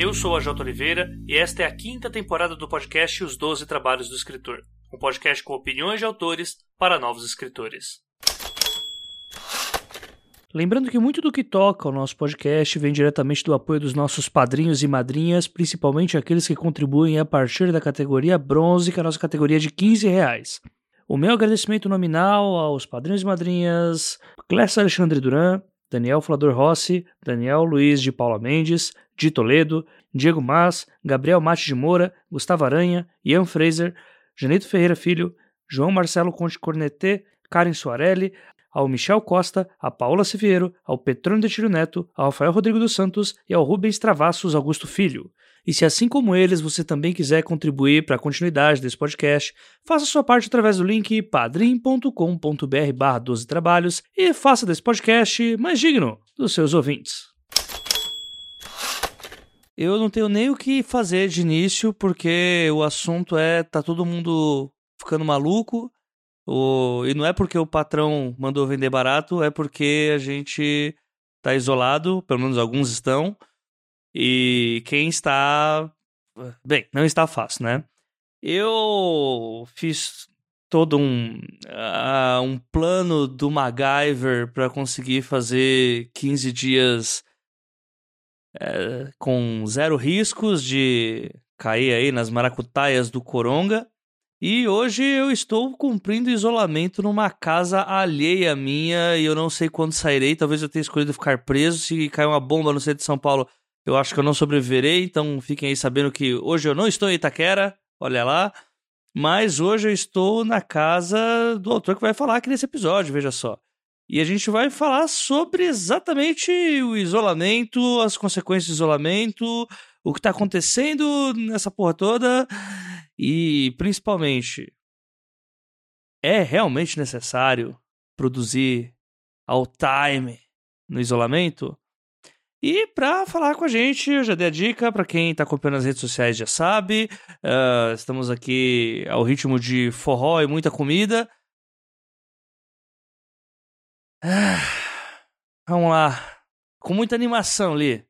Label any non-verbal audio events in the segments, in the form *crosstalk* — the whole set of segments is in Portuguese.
Eu sou a Jota Oliveira e esta é a quinta temporada do podcast Os Doze Trabalhos do Escritor, um podcast com opiniões de autores para novos escritores. Lembrando que muito do que toca o nosso podcast vem diretamente do apoio dos nossos padrinhos e madrinhas, principalmente aqueles que contribuem a partir da categoria bronze, que é a nossa categoria de 15 reais. O meu agradecimento nominal aos padrinhos e madrinhas Clécio Alexandre Duran, Daniel Flador Rossi, Daniel Luiz de Paula Mendes, de Toledo, Diego Mas, Gabriel Mate de Moura, Gustavo Aranha, Ian Fraser, Janeto Ferreira Filho, João Marcelo Conte Cornetê, Karen Soarelli, ao Michel Costa, a Paola Siviero, ao Petrônio de Tiro Neto, ao Rafael Rodrigo dos Santos e ao Rubens Travassos Augusto Filho. E se assim como eles você também quiser contribuir para a continuidade desse podcast, faça sua parte através do link padrim.com.br barra 12 trabalhos e faça desse podcast mais digno dos seus ouvintes. Eu não tenho nem o que fazer de início, porque o assunto é tá todo mundo ficando maluco o... E não é porque o patrão mandou vender barato, é porque a gente tá isolado, pelo menos alguns estão. E quem está. Bem, não está fácil, né? Eu fiz todo um, uh, um plano do MacGyver para conseguir fazer 15 dias uh, com zero riscos de cair aí nas maracutaias do Coronga. E hoje eu estou cumprindo isolamento numa casa alheia minha e eu não sei quando sairei. Talvez eu tenha escolhido ficar preso. Se cair uma bomba no centro de São Paulo, eu acho que eu não sobreviverei. Então fiquem aí sabendo que hoje eu não estou em Itaquera, olha lá. Mas hoje eu estou na casa do autor que vai falar aqui nesse episódio, veja só. E a gente vai falar sobre exatamente o isolamento, as consequências do isolamento, o que está acontecendo nessa porra toda e, principalmente, é realmente necessário produzir ao time no isolamento? E para falar com a gente, eu já dei a dica, para quem está acompanhando as redes sociais já sabe, uh, estamos aqui ao ritmo de forró e muita comida. Ah, vamos lá, com muita animação ali.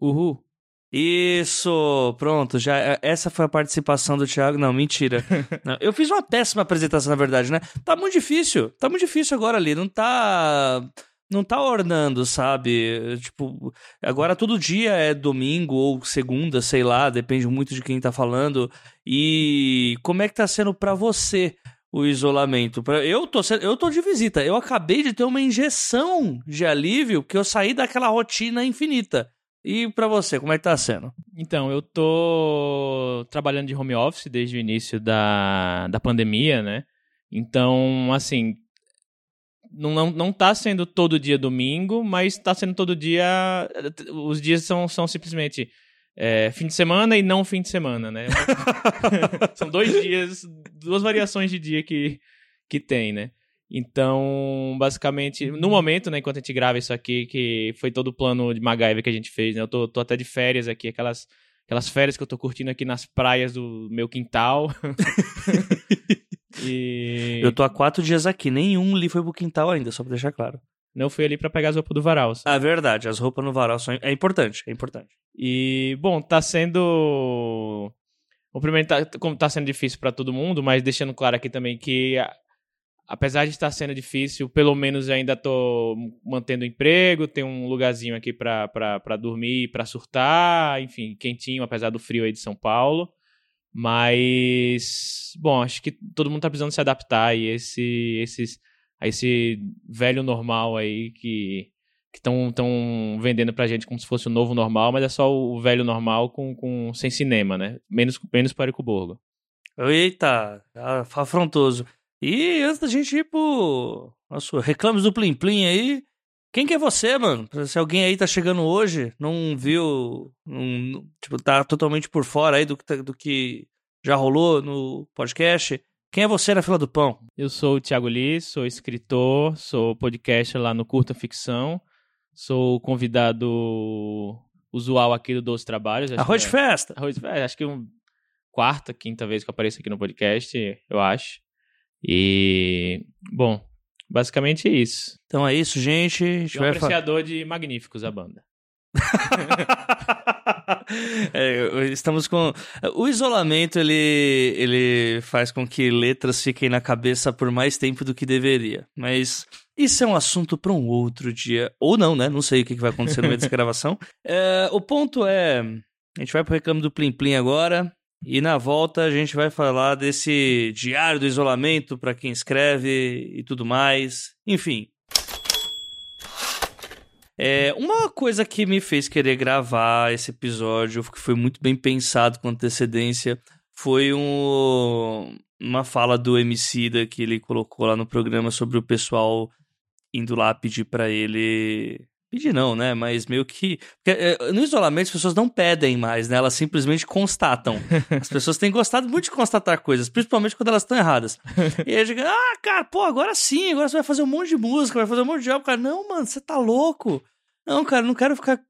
Uhul. Isso, pronto, já é, essa foi a participação do Thiago. Não, mentira. *laughs* Não, eu fiz uma péssima apresentação, na verdade, né? Tá muito difícil. Tá muito difícil agora ali, não tá não tá ornando, sabe? Tipo, agora todo dia é domingo ou segunda, sei lá, depende muito de quem tá falando. E como é que tá sendo para você o isolamento? Eu tô, eu tô de visita. Eu acabei de ter uma injeção de alívio que eu saí daquela rotina infinita. E para você, como é que tá sendo? Então, eu tô trabalhando de home office desde o início da, da pandemia, né? Então, assim, não, não, não tá sendo todo dia domingo, mas tá sendo todo dia. Os dias são, são simplesmente é, fim de semana e não fim de semana, né? *laughs* são dois dias, duas variações de dia que, que tem, né? Então, basicamente, no momento, né, enquanto a gente grava isso aqui, que foi todo o plano de MacGyver que a gente fez, né? Eu tô, tô até de férias aqui, aquelas, aquelas férias que eu tô curtindo aqui nas praias do meu quintal. *laughs* e... Eu tô há quatro dias aqui, nenhum ali foi pro quintal ainda, só pra deixar claro. Não fui ali para pegar as roupas do varal. Sabe? Ah, verdade, as roupas no varal são... é importante, é importante. E, bom, tá sendo... O primeiro tá, como tá sendo difícil para todo mundo, mas deixando claro aqui também que apesar de estar sendo difícil, pelo menos ainda estou mantendo emprego, tem um lugarzinho aqui para dormir, para surtar, enfim, quentinho, apesar do frio aí de São Paulo. Mas, bom, acho que todo mundo está precisando se adaptar e esse, esses, a esse velho normal aí que estão tão vendendo pra gente como se fosse o novo normal, mas é só o velho normal com, com sem cinema, né? Menos, menos para o Borgo. Eita, afrontoso. E antes da gente ir pro nosso reclames do Plim Plim aí, quem que é você, mano? Se alguém aí tá chegando hoje, não viu, não, tipo, tá totalmente por fora aí do que, tá, do que já rolou no podcast, quem é você na fila do pão? Eu sou o Thiago Lee, sou escritor, sou podcaster lá no Curta Ficção, sou convidado usual aqui do Doce Trabalhos. Arroz de é, festa! Arroz de festa, acho que é uma quarta, quinta vez que eu apareço aqui no podcast, eu acho. E, bom, basicamente é isso. Então é isso, gente. A gente um apreciador de Magníficos, a banda. *laughs* é, estamos com. O isolamento ele, ele faz com que letras fiquem na cabeça por mais tempo do que deveria. Mas isso é um assunto para um outro dia. Ou não, né? Não sei o que vai acontecer no meio dessa *laughs* gravação. É, o ponto é. A gente vai pro reclamo do Plim Plim agora. E na volta a gente vai falar desse diário do isolamento para quem escreve e tudo mais. Enfim. É, uma coisa que me fez querer gravar esse episódio, que foi muito bem pensado com antecedência, foi um, uma fala do Emicida que ele colocou lá no programa sobre o pessoal indo lá pedir para ele Pedir não, né? Mas meio que. É, no isolamento as pessoas não pedem mais, né? Elas simplesmente constatam. *laughs* As pessoas têm gostado muito de constatar coisas, principalmente quando elas estão erradas. E aí digo, ah, cara, pô, agora sim, agora você vai fazer um monte de música, vai fazer um monte de álbum. Cara, não, mano, você tá louco. Não, cara, não quero ficar,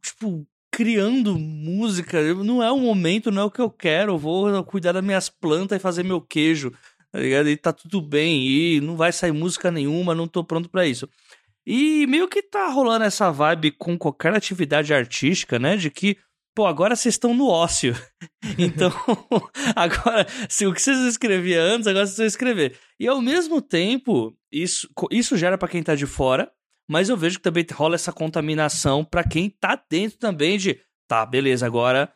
tipo, criando música. Não é o momento, não é o que eu quero. Eu vou cuidar das minhas plantas e fazer meu queijo, tá ligado? E tá tudo bem. E não vai sair música nenhuma, não tô pronto para isso. E meio que tá rolando essa vibe com qualquer atividade artística, né? De que, pô, agora vocês estão no ócio. *laughs* então, *laughs* agora, se o que vocês escreviam antes, agora vocês vão escrever. E ao mesmo tempo, isso, isso gera para quem tá de fora, mas eu vejo que também rola essa contaminação para quem tá dentro também de, tá, beleza, agora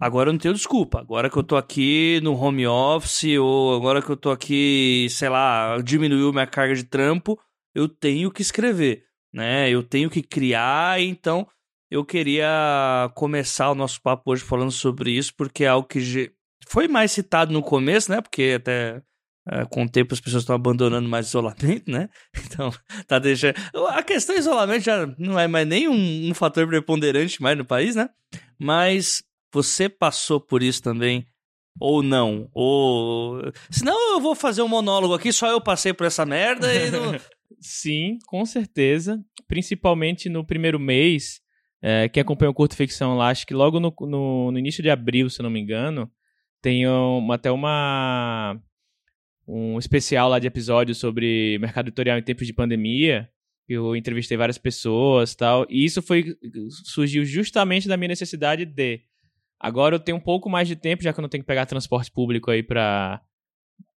agora eu não tenho desculpa. Agora que eu tô aqui no home office ou agora que eu tô aqui, sei lá, diminuiu minha carga de trampo, eu tenho que escrever, né? Eu tenho que criar, então eu queria começar o nosso papo hoje falando sobre isso, porque é algo que foi mais citado no começo, né? Porque até é, com o tempo as pessoas estão abandonando mais isolamento, né? *laughs* Então, tá deixando. A questão isolamento já não é mais nem um, um fator preponderante mais no país, né? Mas você passou por isso também ou não? Ou. Senão eu vou fazer um monólogo aqui, só eu passei por essa merda e não. *laughs* Sim, com certeza. Principalmente no primeiro mês, é, que acompanha o Curto Ficção lá, acho que logo no, no, no, início de abril, se não me engano, tem uma, até uma um especial lá de episódio sobre mercado editorial em tempos de pandemia. Eu entrevistei várias pessoas tal. E isso foi surgiu justamente da minha necessidade de. Agora eu tenho um pouco mais de tempo, já que eu não tenho que pegar transporte público aí para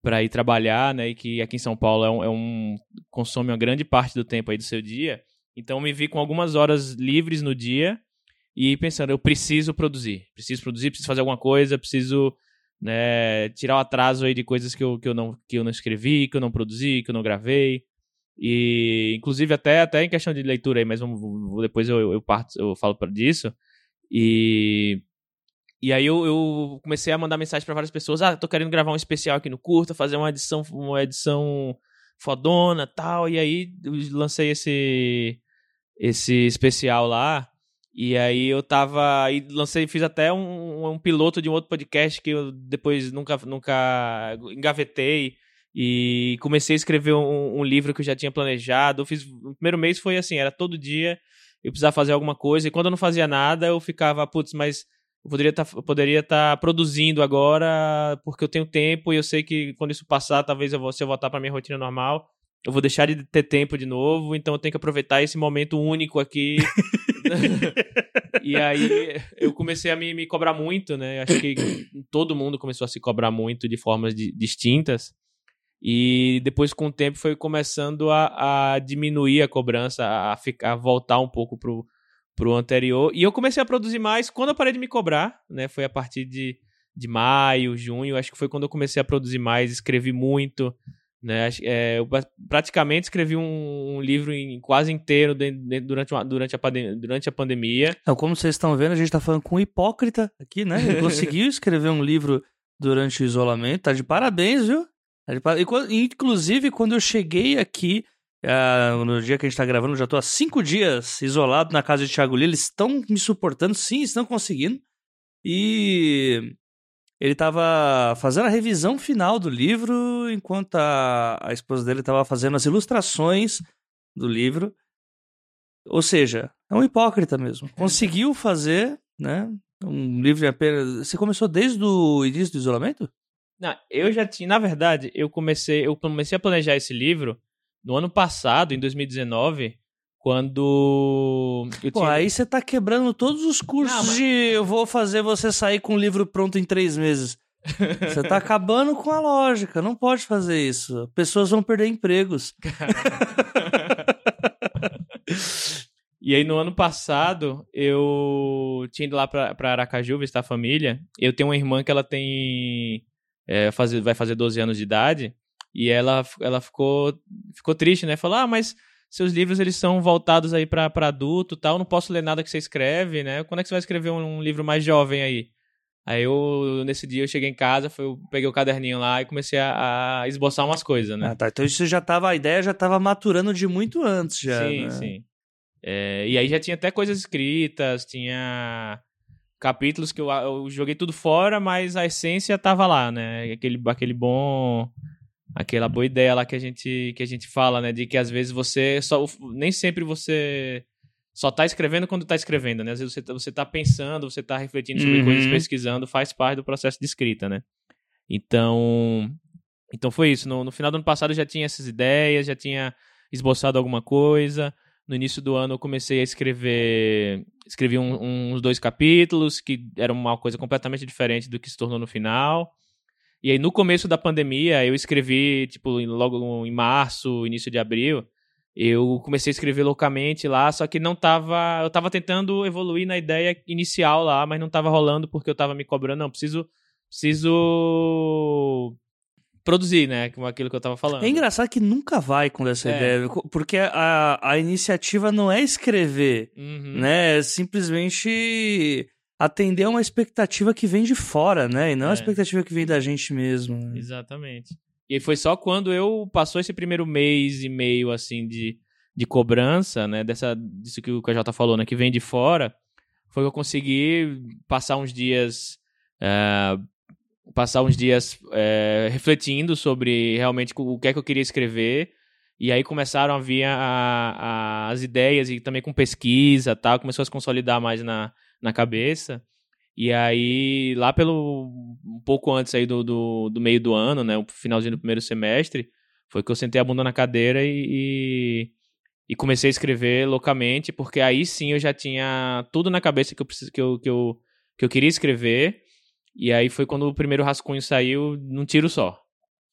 para ir trabalhar, né? E que aqui em São Paulo é um, é um, consome uma grande parte do tempo aí do seu dia. Então me vi com algumas horas livres no dia e pensando, eu preciso produzir, preciso produzir, preciso fazer alguma coisa, preciso né, tirar o atraso aí de coisas que eu, que eu não que eu não escrevi, que eu não produzi, que eu não gravei. E inclusive até até em questão de leitura aí, mas vamos, depois eu, eu parto, eu falo para disso. E e aí eu, eu comecei a mandar mensagem para várias pessoas, ah, tô querendo gravar um especial aqui no curta, fazer uma edição, uma edição fodona, tal, e aí lancei esse esse especial lá. E aí eu tava. Aí lancei, fiz até um, um piloto de um outro podcast que eu depois nunca, nunca engavetei. E comecei a escrever um, um livro que eu já tinha planejado. Eu fiz. O primeiro mês foi assim, era todo dia eu precisava fazer alguma coisa. E quando eu não fazia nada, eu ficava, putz, mas eu poderia tá, poderia estar tá produzindo agora porque eu tenho tempo e eu sei que quando isso passar, talvez eu vou, se eu voltar para minha rotina normal, eu vou deixar de ter tempo de novo, então eu tenho que aproveitar esse momento único aqui. *laughs* e aí eu comecei a me, me cobrar muito, né? Acho que todo mundo começou a se cobrar muito de formas de, distintas. E depois, com o tempo, foi começando a, a diminuir a cobrança, a, ficar, a voltar um pouco pro, pro anterior. E eu comecei a produzir mais quando eu parei de me cobrar, né? Foi a partir de, de maio, junho, acho que foi quando eu comecei a produzir mais, escrevi muito, né? É, eu praticamente escrevi um, um livro em, quase inteiro durante, uma, durante, a, durante a pandemia. Então, como vocês estão vendo, a gente está falando com um hipócrita aqui, né? Ele *laughs* conseguiu escrever um livro durante o isolamento, tá de parabéns, viu? Tá de par... Inclusive, quando eu cheguei aqui, Uh, no dia que a gente tá gravando, já tô há cinco dias isolado na casa de Thiago Lee. Eles estão me suportando, sim, estão conseguindo. E ele tava fazendo a revisão final do livro, enquanto a, a esposa dele tava fazendo as ilustrações do livro. Ou seja, é um hipócrita mesmo. Conseguiu fazer, né? Um livro de apenas. Você começou desde o início do isolamento? Não, eu já tinha. Na verdade, eu comecei, eu comecei a planejar esse livro no ano passado, em 2019, quando. Eu Pô, tinha... aí você tá quebrando todos os cursos Não, mas... de eu vou fazer você sair com um livro pronto em três meses. Você tá acabando com a lógica, não pode fazer isso. Pessoas vão perder empregos. *laughs* e aí, no ano passado, eu tinha ido lá pra, pra Aracaju visitar a família. Eu tenho uma irmã que ela tem. É, fazer, vai fazer 12 anos de idade. E ela, ela ficou, ficou triste, né? Falou: Ah, mas seus livros eles são voltados aí para adulto tal, não posso ler nada que você escreve, né? Quando é que você vai escrever um, um livro mais jovem aí? Aí eu, nesse dia, eu cheguei em casa, foi, eu peguei o caderninho lá e comecei a, a esboçar umas coisas, né? Ah, tá. Então isso já tava, a ideia já tava maturando de muito antes já. Sim, né? sim. É, e aí já tinha até coisas escritas, tinha capítulos que eu, eu joguei tudo fora, mas a essência tava lá, né? Aquele, aquele bom aquela boa ideia lá que a gente que a gente fala, né, de que às vezes você só nem sempre você só tá escrevendo quando tá escrevendo, né? Às vezes você tá, você tá pensando, você tá refletindo sobre uhum. coisas, pesquisando, faz parte do processo de escrita, né? Então, então foi isso. No, no final do ano passado eu já tinha essas ideias, já tinha esboçado alguma coisa. No início do ano eu comecei a escrever, escrevi um, uns dois capítulos que eram uma coisa completamente diferente do que se tornou no final. E aí, no começo da pandemia, eu escrevi, tipo, logo em março, início de abril, eu comecei a escrever loucamente lá, só que não tava. Eu tava tentando evoluir na ideia inicial lá, mas não tava rolando porque eu tava me cobrando, não, preciso. Preciso produzir, né? Com aquilo que eu tava falando. É engraçado que nunca vai com essa é. ideia, porque a, a iniciativa não é escrever, uhum. né? É simplesmente atender a uma expectativa que vem de fora, né? E não é. a expectativa que vem da gente mesmo. Né? Exatamente. E foi só quando eu passou esse primeiro mês e meio assim de, de cobrança, né? Dessa, disso que o KJ falou, né? Que vem de fora, foi que eu consegui passar uns dias. Uh, passar uns dias uh, refletindo sobre realmente o que é que eu queria escrever. E aí começaram a vir a, a, as ideias e também com pesquisa tal, começou a se consolidar mais na, na cabeça. E aí, lá pelo. um pouco antes aí do, do, do, meio do ano, né? O finalzinho do primeiro semestre, foi que eu sentei a bunda na cadeira e, e, comecei a escrever loucamente, porque aí sim eu já tinha tudo na cabeça que eu, preciso, que eu, que eu, que eu queria escrever. E aí foi quando o primeiro rascunho saiu num tiro só.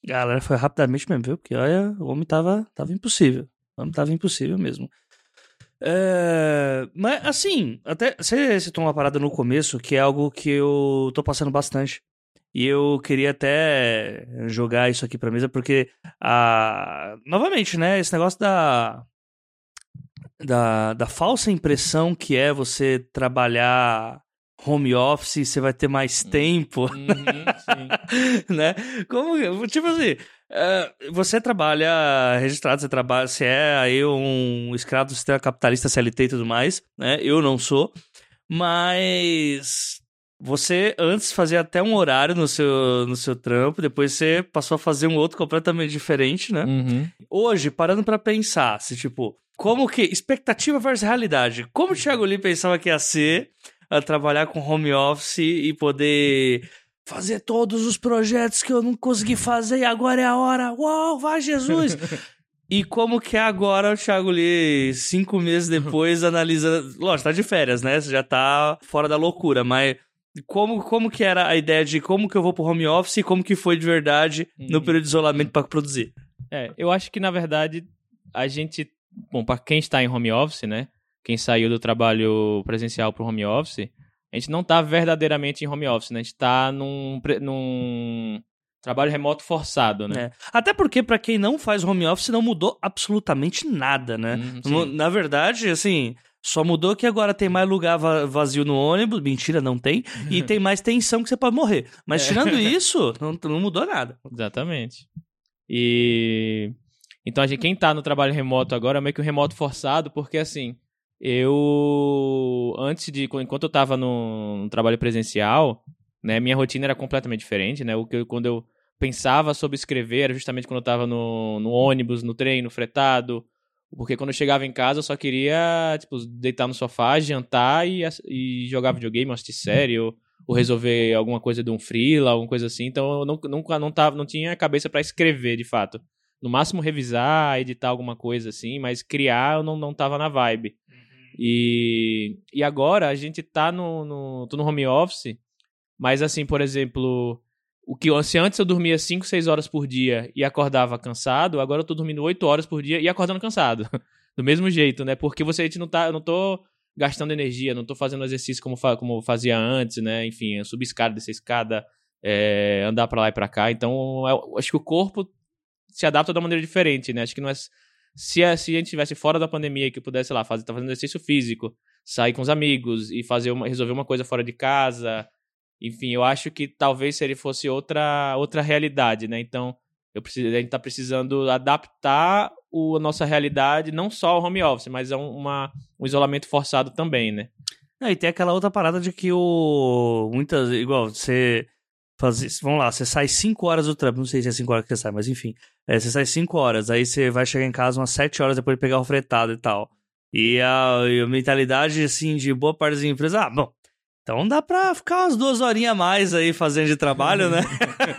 Galera, foi rapidamente mesmo, viu? Porque olha, o homem tava, tava impossível. O homem tava impossível mesmo. É, mas, assim, até você citou uma parada no começo que é algo que eu tô passando bastante. E eu queria até jogar isso aqui pra mesa, porque, a... novamente, né, esse negócio da... da, da falsa impressão que é você trabalhar home office, você vai ter mais uhum. tempo, uhum, *laughs* né? Como, tipo assim, Uh, você trabalha registrado, você trabalha, você é aí um escravo do sistema capitalista CLT e tudo mais, né? Eu não sou, mas você antes fazia até um horário no seu, no seu trampo, depois você passou a fazer um outro completamente diferente, né? Uhum. Hoje, parando para pensar, se tipo, como que expectativa versus realidade, como o Thiago Lee pensava que ia ser a trabalhar com home office e poder fazer todos os projetos que eu não consegui fazer e agora é a hora. Uau, vai Jesus! *laughs* e como que é agora o Thiago Lee, cinco meses depois, *laughs* analisa. Lógico, tá de férias, né? Você já tá fora da loucura, mas como, como que era a ideia de como que eu vou pro home office e como que foi de verdade no uhum. período de isolamento para produzir? É, eu acho que na verdade a gente, bom, para quem está em home office, né? Quem saiu do trabalho presencial pro home office, a gente não está verdadeiramente em home office, né? A gente está num, num trabalho remoto forçado, né? É. Até porque, para quem não faz home office, não mudou absolutamente nada, né? Hum, Na verdade, assim, só mudou que agora tem mais lugar vazio no ônibus. Mentira, não tem. E *laughs* tem mais tensão que você pode morrer. Mas é. tirando *laughs* isso, não, não mudou nada. Exatamente. E. Então, a gente, quem tá no trabalho remoto agora é meio que um remoto forçado, porque assim eu antes de enquanto eu estava no, trabalho presencial, né, minha rotina era completamente diferente, né? O que eu, quando eu pensava sobre escrever era justamente quando eu estava no, no ônibus, no trem, no fretado, porque quando eu chegava em casa eu só queria, tipo, deitar no sofá, jantar e, e jogar videogame, assistir série ou, ou resolver alguma coisa de um freela, alguma coisa assim. Então eu não, nunca não tava, não tinha cabeça para escrever, de fato. no máximo revisar, editar alguma coisa assim, mas criar eu não, não tava na vibe. E, e agora a gente tá no, no, tô no home office, mas assim, por exemplo, o que se antes eu dormia 5, 6 horas por dia e acordava cansado, agora eu tô dormindo 8 horas por dia e acordando cansado. *laughs* Do mesmo jeito, né? Porque você a gente não tá, eu não tô gastando energia, não tô fazendo exercício como, fa como fazia antes, né? Enfim, subir escada, descer escada, é, andar para lá e para cá. Então, eu acho que o corpo se adapta de uma maneira diferente, né? Acho que não é se a, se a gente estivesse fora da pandemia que pudesse, sei lá, fazer, tá fazendo exercício físico, sair com os amigos e fazer uma, resolver uma coisa fora de casa, enfim, eu acho que talvez se ele fosse outra outra realidade, né? Então, eu preciso, a gente está precisando adaptar o, a nossa realidade, não só ao home office, mas a um, uma, um isolamento forçado também, né? Não, e tem aquela outra parada de que o. Muitas. Igual, você. Faz, vamos lá, você sai 5 horas do trampo, não sei se é 5 horas que você sai, mas enfim. É, você sai 5 horas, aí você vai chegar em casa umas 7 horas depois de pegar o fretado e tal. E a, e a mentalidade, assim, de boa parte das empresas, ah, bom, então dá pra ficar umas duas horinhas a mais aí fazendo de trabalho, né?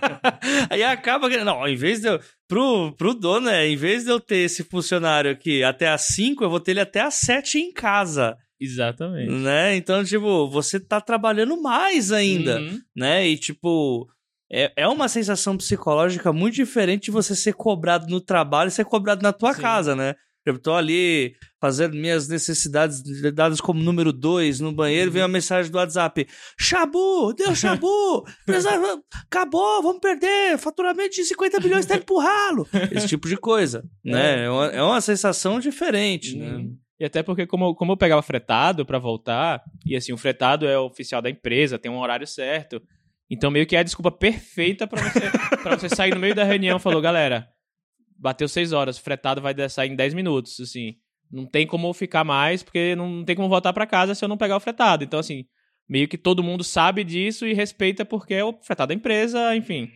*laughs* aí acaba que. Não, em vez de eu. Pro, pro dono, é, em vez de eu ter esse funcionário aqui até às 5, eu vou ter ele até às 7 em casa. Exatamente. Né? Então, tipo, você tá trabalhando mais ainda, uhum. né? E, tipo, é, é uma sensação psicológica muito diferente de você ser cobrado no trabalho e ser cobrado na tua Sim. casa, né? Eu tô ali fazendo minhas necessidades dadas como número 2 no banheiro, vem uma mensagem do WhatsApp: Xabu, deu Xabu, *laughs* acabou, vamos perder, faturamento de 50 milhões tá indo pro ralo. Esse tipo de coisa, é. né? É uma, é uma sensação diferente, né? E até porque, como, como eu pegava fretado para voltar, e assim, o fretado é oficial da empresa, tem um horário certo. Então, meio que é a desculpa perfeita para você, *laughs* pra você sair no meio da reunião e falou, galera, bateu 6 horas, fretado vai sair em 10 minutos, assim. Não tem como ficar mais, porque não tem como voltar para casa se eu não pegar o fretado. Então, assim, meio que todo mundo sabe disso e respeita porque é o fretado da empresa, enfim.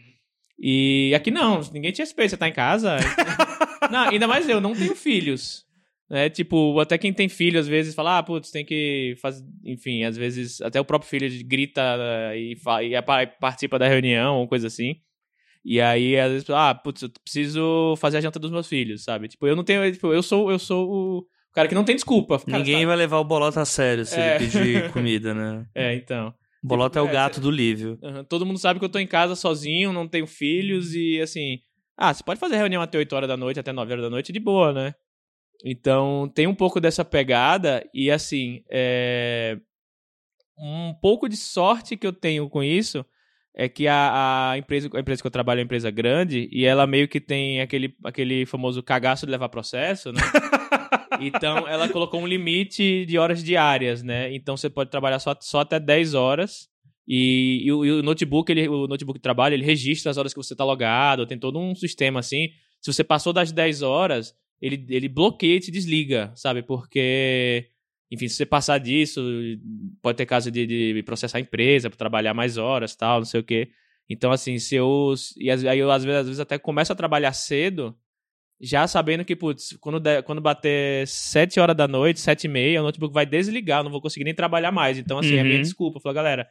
E aqui não, ninguém te respeita, você tá em casa. *laughs* não, ainda mais eu, não tenho filhos. É tipo, até quem tem filho às vezes fala, ah, putz, tem que fazer. Enfim, às vezes até o próprio filho grita e, e participa da reunião ou coisa assim. E aí, às vezes, ah, putz, eu preciso fazer a janta dos meus filhos, sabe? Tipo, eu não tenho. Tipo, eu sou, eu sou o cara que não tem desculpa. Cara, Ninguém sabe? vai levar o bolota a sério se é. ele pedir *laughs* comida, né? É, então. O bolota tipo, é o gato é, do Lívio. Uhum, todo mundo sabe que eu tô em casa sozinho, não tenho filhos e assim. Ah, você pode fazer reunião até 8 horas da noite, até 9 horas da noite de boa, né? Então, tem um pouco dessa pegada e assim, é... um pouco de sorte que eu tenho com isso é que a, a, empresa, a empresa que eu trabalho é uma empresa grande e ela meio que tem aquele, aquele famoso cagaço de levar processo, né? *laughs* então ela colocou um limite de horas diárias, né? Então você pode trabalhar só, só até 10 horas. E, e, o, e o, notebook, ele, o notebook de trabalho, ele registra as horas que você está logado, tem todo um sistema assim. Se você passou das 10 horas, ele, ele bloqueia e te desliga, sabe? Porque enfim, se você passar disso, pode ter caso de, de processar a empresa trabalhar mais horas, tal, não sei o quê. Então, assim, se eu. E aí eu, às vezes, às vezes, até começo a trabalhar cedo, já sabendo que, putz, quando, quando bater 7 horas da noite, 7 e meia, o notebook vai desligar, eu não vou conseguir nem trabalhar mais. Então, assim, uhum. é a minha uhum. desculpa. Eu galera,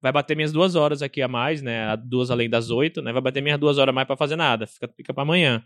vai bater minhas duas horas aqui a mais, né? Duas além das oito, né? Vai bater minhas duas horas a mais para fazer nada. Fica, fica para amanhã.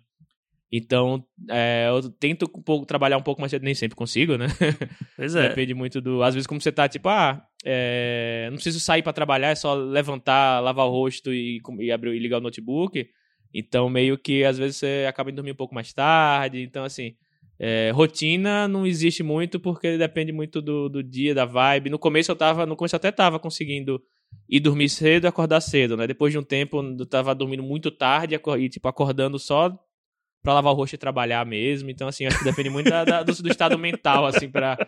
Então, é, eu tento um pouco, trabalhar um pouco mais cedo, nem sempre consigo, né? *laughs* Pois é. Depende muito do. Às vezes, como você tá, tipo, ah, é, não preciso sair para trabalhar, é só levantar, lavar o rosto e, e, abrir, e ligar o notebook. Então, meio que às vezes você acaba indo dormir um pouco mais tarde. Então, assim, é, rotina não existe muito porque depende muito do, do dia, da vibe. No começo eu tava, no começo eu até tava conseguindo ir dormir cedo e acordar cedo, né? Depois de um tempo eu tava dormindo muito tarde e, tipo, acordando só para lavar o rosto e trabalhar mesmo. Então, assim, acho que depende muito da, da, do, do, estado mental, assim, para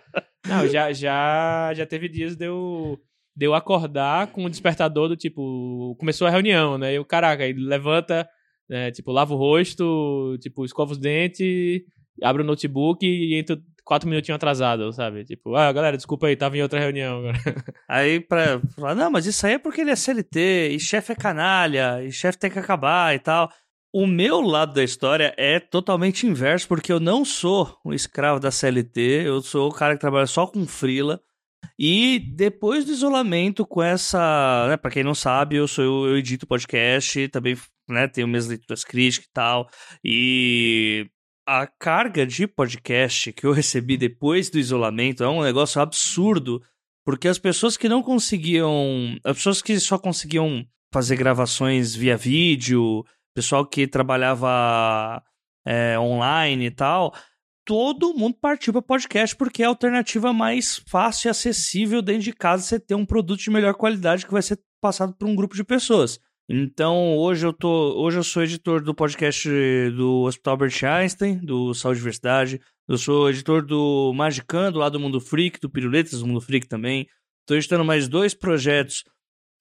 Não, já, já, já teve dias de eu, de eu acordar com o despertador do tipo. Começou a reunião, né? E o caraca, ele levanta, né, tipo, lava o rosto, tipo, escova os dentes, abre o notebook e entra quatro minutinhos atrasado, sabe? Tipo, ah, galera, desculpa aí, tava em outra reunião agora. *laughs* Aí, pra falar, não, mas isso aí é porque ele é CLT, e chefe é canalha, e chefe tem que acabar e tal. O meu lado da história é totalmente inverso, porque eu não sou um escravo da CLT, eu sou o cara que trabalha só com frila. E depois do isolamento, com essa. Né, para quem não sabe, eu sou eu edito podcast, também né, tenho minhas leituras críticas e tal. E a carga de podcast que eu recebi depois do isolamento é um negócio absurdo, porque as pessoas que não conseguiam, as pessoas que só conseguiam fazer gravações via vídeo, pessoal que trabalhava é, online e tal, todo mundo partiu para podcast porque é a alternativa mais fácil e acessível dentro de casa você ter um produto de melhor qualidade que vai ser passado por um grupo de pessoas. Então, hoje eu tô, hoje eu sou editor do podcast do Hospital Albert Einstein, do Saúde Diversidade. Eu sou editor do Magicando, lá do Mundo Freak, do Piruletas do Mundo Freak também. Estou editando mais dois projetos,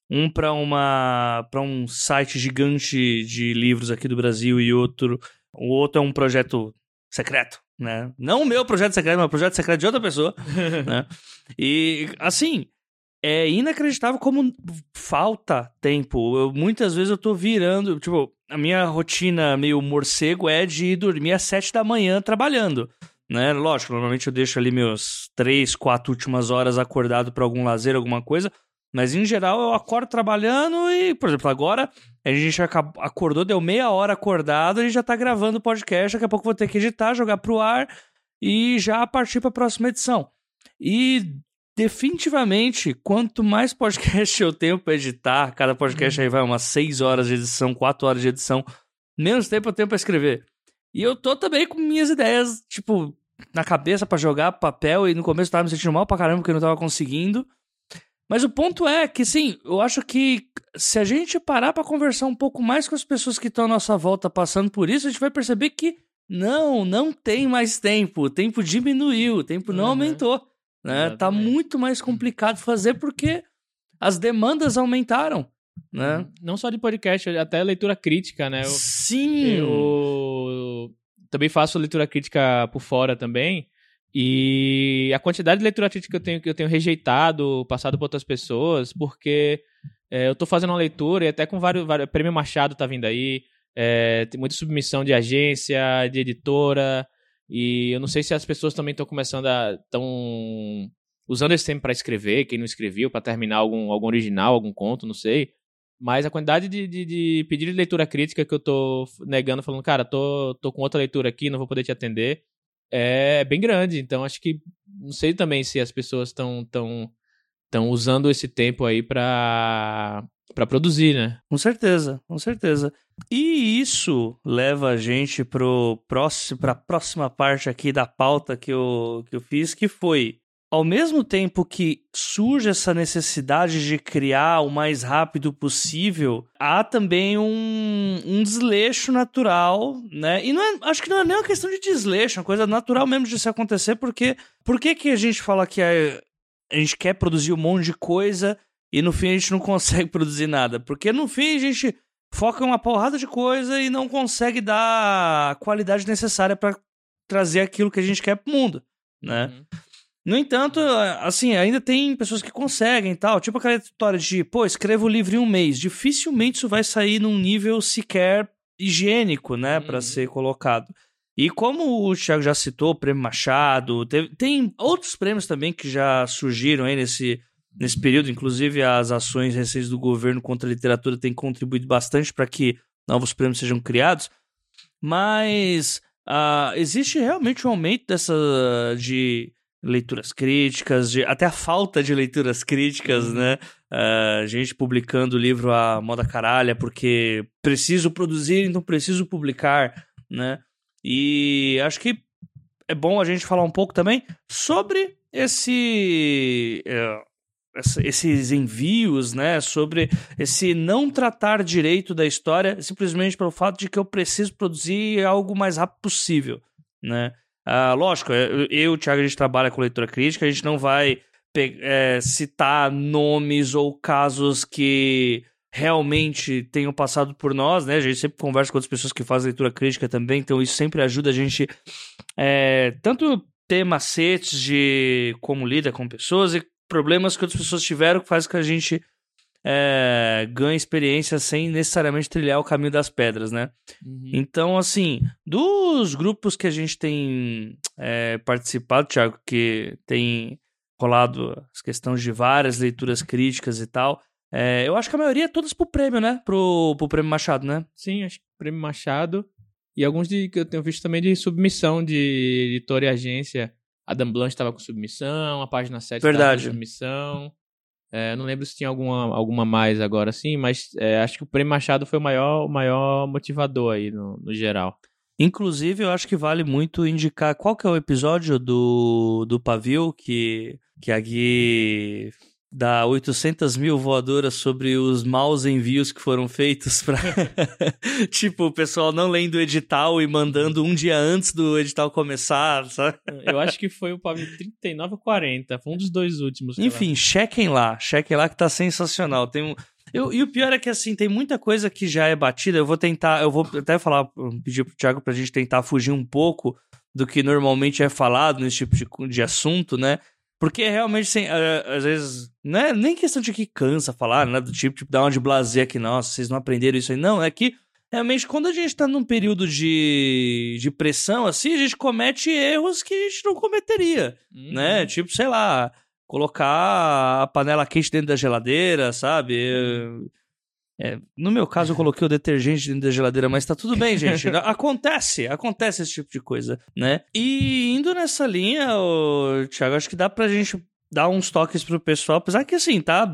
um para uma para um site gigante de livros aqui do Brasil e outro, o outro é um projeto secreto, né? Não o meu projeto secreto, mas o projeto secreto de outra pessoa, *laughs* né? E assim, é inacreditável como falta tempo. Eu, muitas vezes eu tô virando, tipo, a minha rotina meio morcego é de dormir às sete da manhã trabalhando. Né? Lógico, normalmente eu deixo ali meus três, quatro últimas horas acordado para algum lazer, alguma coisa. Mas em geral eu acordo trabalhando e, por exemplo, agora a gente acordou, deu meia hora acordado, a gente já tá gravando o podcast, daqui a pouco vou ter que editar, jogar pro ar e já partir para a próxima edição. E definitivamente, quanto mais podcast *laughs* eu tenho para editar, cada podcast aí vai umas 6 horas de edição, 4 horas de edição, menos tempo eu tenho para escrever. E eu tô também com minhas ideias, tipo, na cabeça para jogar papel e no começo eu tava me sentindo mal pra caramba porque eu não tava conseguindo. Mas o ponto é que, sim, eu acho que se a gente parar para conversar um pouco mais com as pessoas que estão à nossa volta passando por isso, a gente vai perceber que não, não tem mais tempo. O tempo diminuiu, o tempo não uhum. aumentou. Né? Tá muito mais complicado fazer porque as demandas aumentaram. Né? Uhum. Não só de podcast, até leitura crítica, né? Eu, Sim! Eu também faço leitura crítica por fora também. E a quantidade de leitura crítica que eu tenho, que eu tenho rejeitado, passado por outras pessoas, porque é, eu estou fazendo uma leitura e até com vários, vários. Prêmio Machado tá vindo aí, é, tem muita submissão de agência, de editora. E eu não sei se as pessoas também estão começando a. estão usando esse tempo para escrever, quem não escreveu, para terminar algum, algum original, algum conto, não sei. Mas a quantidade de, de, de pedido de leitura crítica que eu tô negando, falando, cara, tô, tô com outra leitura aqui, não vou poder te atender, é bem grande. Então acho que. Não sei também se as pessoas estão tão, tão usando esse tempo aí para para produzir, né? Com certeza, com certeza. E isso leva a gente pro próximo, para a próxima parte aqui da pauta que eu, que eu fiz, que foi ao mesmo tempo que surge essa necessidade de criar o mais rápido possível, há também um, um desleixo natural, né? E não é, acho que não é nem uma questão de desleixo, é uma coisa natural mesmo de se acontecer, porque por que, que a gente fala que a, a gente quer produzir um monte de coisa e no fim a gente não *laughs* consegue produzir nada? Porque no fim a gente foca em uma porrada de coisa e não consegue dar a qualidade necessária para trazer aquilo que a gente quer pro mundo, né? Uhum. No entanto, assim, ainda tem pessoas que conseguem tal. Tipo aquela história de, pô, escrevo o livro em um mês. Dificilmente isso vai sair num nível sequer higiênico, né, uhum. para ser colocado. E como o Thiago já citou, o Prêmio Machado, teve, tem outros prêmios também que já surgiram aí nesse, nesse período, inclusive as ações recentes do governo contra a literatura têm contribuído bastante para que novos prêmios sejam criados. Mas uh, existe realmente um aumento dessa de leituras críticas, de, até a falta de leituras críticas, uhum. né? Uh, gente publicando o livro a moda caralha porque preciso produzir, então preciso publicar, né? E acho que é bom a gente falar um pouco também sobre esse. Uh, esses envios, né, sobre esse não tratar direito da história simplesmente pelo fato de que eu preciso produzir algo o mais rápido possível, né? Uh, lógico, é, eu e o Thiago, a gente trabalha com leitura crítica, a gente não vai é, citar nomes ou casos que realmente tenham passado por nós, né? A gente sempre conversa com outras pessoas que fazem leitura crítica também, então isso sempre ajuda a gente é, tanto ter macetes de como lida com pessoas e problemas que outras pessoas tiveram que faz com que a gente é, ganha experiência sem necessariamente trilhar o caminho das pedras, né? Uhum. Então, assim, dos grupos que a gente tem é, participado, Thiago, que tem rolado as questões de várias leituras críticas e tal, É, eu acho que a maioria é todas pro prêmio, né? Pro, pro prêmio Machado, né? Sim, acho que prêmio Machado. E alguns de, que eu tenho visto também de submissão de editora e agência. Adam Blanche estava com submissão, a página 7 Verdade. com submissão. É, não lembro se tinha alguma, alguma mais agora sim, mas é, acho que o Prêmio Machado foi o maior, o maior motivador aí no, no geral. Inclusive, eu acho que vale muito indicar qual que é o episódio do, do Pavio que, que a Gui dá 800 mil voadoras sobre os maus envios que foram feitos pra... *laughs* tipo, o pessoal não lendo o edital e mandando um dia antes do edital começar, sabe? Eu acho que foi o Pavio 39 ou 40, foi um dos dois últimos. Enfim, chequem lá, chequem lá que tá sensacional. Tem um... Eu, e o pior é que, assim, tem muita coisa que já é batida. Eu vou tentar, eu vou até falar, pedir pro Thiago pra gente tentar fugir um pouco do que normalmente é falado nesse tipo de, de assunto, né? Porque realmente, assim, às vezes, não é nem questão de que cansa falar, né? Do tipo, tipo, dar uma de blazer aqui, nossa, vocês não aprenderam isso aí. Não, é que realmente quando a gente tá num período de, de pressão, assim, a gente comete erros que a gente não cometeria, uhum. né? Tipo, sei lá, colocar a panela quente dentro da geladeira, sabe? É, no meu caso, eu coloquei o detergente dentro da geladeira, mas tá tudo bem, *laughs* gente. acontece, acontece esse tipo de coisa, né? E indo nessa linha, ô, Thiago, acho que dá pra gente dar uns toques pro pessoal, apesar que assim, tá?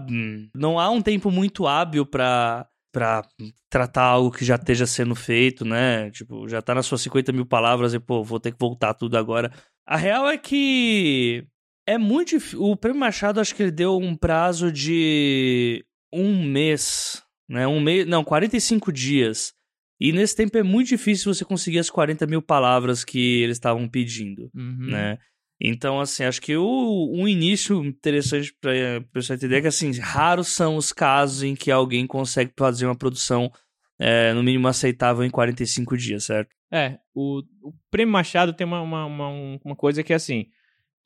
Não há um tempo muito hábil pra, pra tratar algo que já esteja sendo feito, né? Tipo, já tá nas suas 50 mil palavras e, pô, vou ter que voltar tudo agora. A real é que é muito difícil. O Prêmio Machado, acho que ele deu um prazo de um mês, né? Um mês. Não, 45 dias. E nesse tempo é muito difícil você conseguir as 40 mil palavras que eles estavam pedindo, uhum. né? Então, assim, acho que o, um início interessante para o pessoal entender é que, assim, raros são os casos em que alguém consegue fazer uma produção, é, no mínimo, aceitável em 45 dias, certo? É, o, o Prêmio Machado tem uma, uma, uma, uma coisa que, é assim,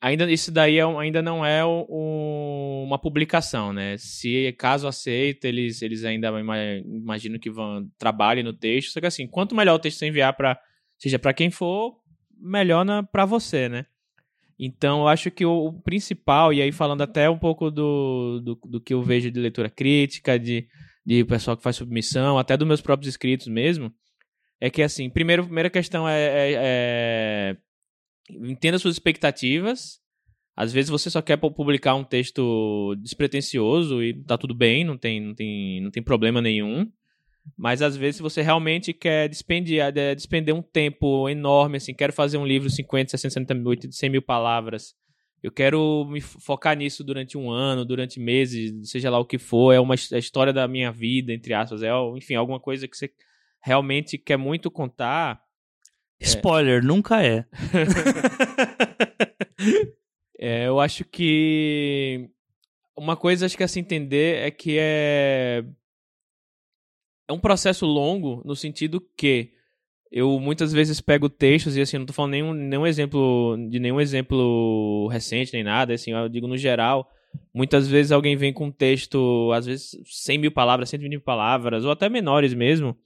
Ainda isso daí é, ainda não é o, o, uma publicação, né? Se caso aceito, eles, eles ainda imagino que vão trabalhem no texto. Só que assim, quanto melhor o texto você enviar para seja para quem for, melhor para você, né? Então, eu acho que o, o, principal, e aí falando até um pouco do, do, do, que eu vejo de leitura crítica, de, de pessoal que faz submissão, até dos meus próprios escritos mesmo, é que, assim, primeiro, primeira questão é, é, é entenda suas expectativas. Às vezes você só quer publicar um texto despretensioso e tá tudo bem, não tem, não tem, não tem problema nenhum. Mas às vezes você realmente quer despender, é, despender um tempo enorme, assim, quero fazer um livro 50, 60, 70, 100 mil palavras. Eu quero me focar nisso durante um ano, durante meses, seja lá o que for. É uma é história da minha vida, entre aspas. É, enfim, alguma coisa que você realmente quer muito contar. Spoiler, é. nunca é. *laughs* é. Eu acho que uma coisa acho que a se entender é que é é um processo longo no sentido que eu muitas vezes pego textos e assim, não tô falando nenhum, nenhum exemplo de nenhum exemplo recente nem nada, assim, eu digo no geral, muitas vezes alguém vem com um texto, às vezes 100 mil palavras, 120 mil palavras, ou até menores mesmo,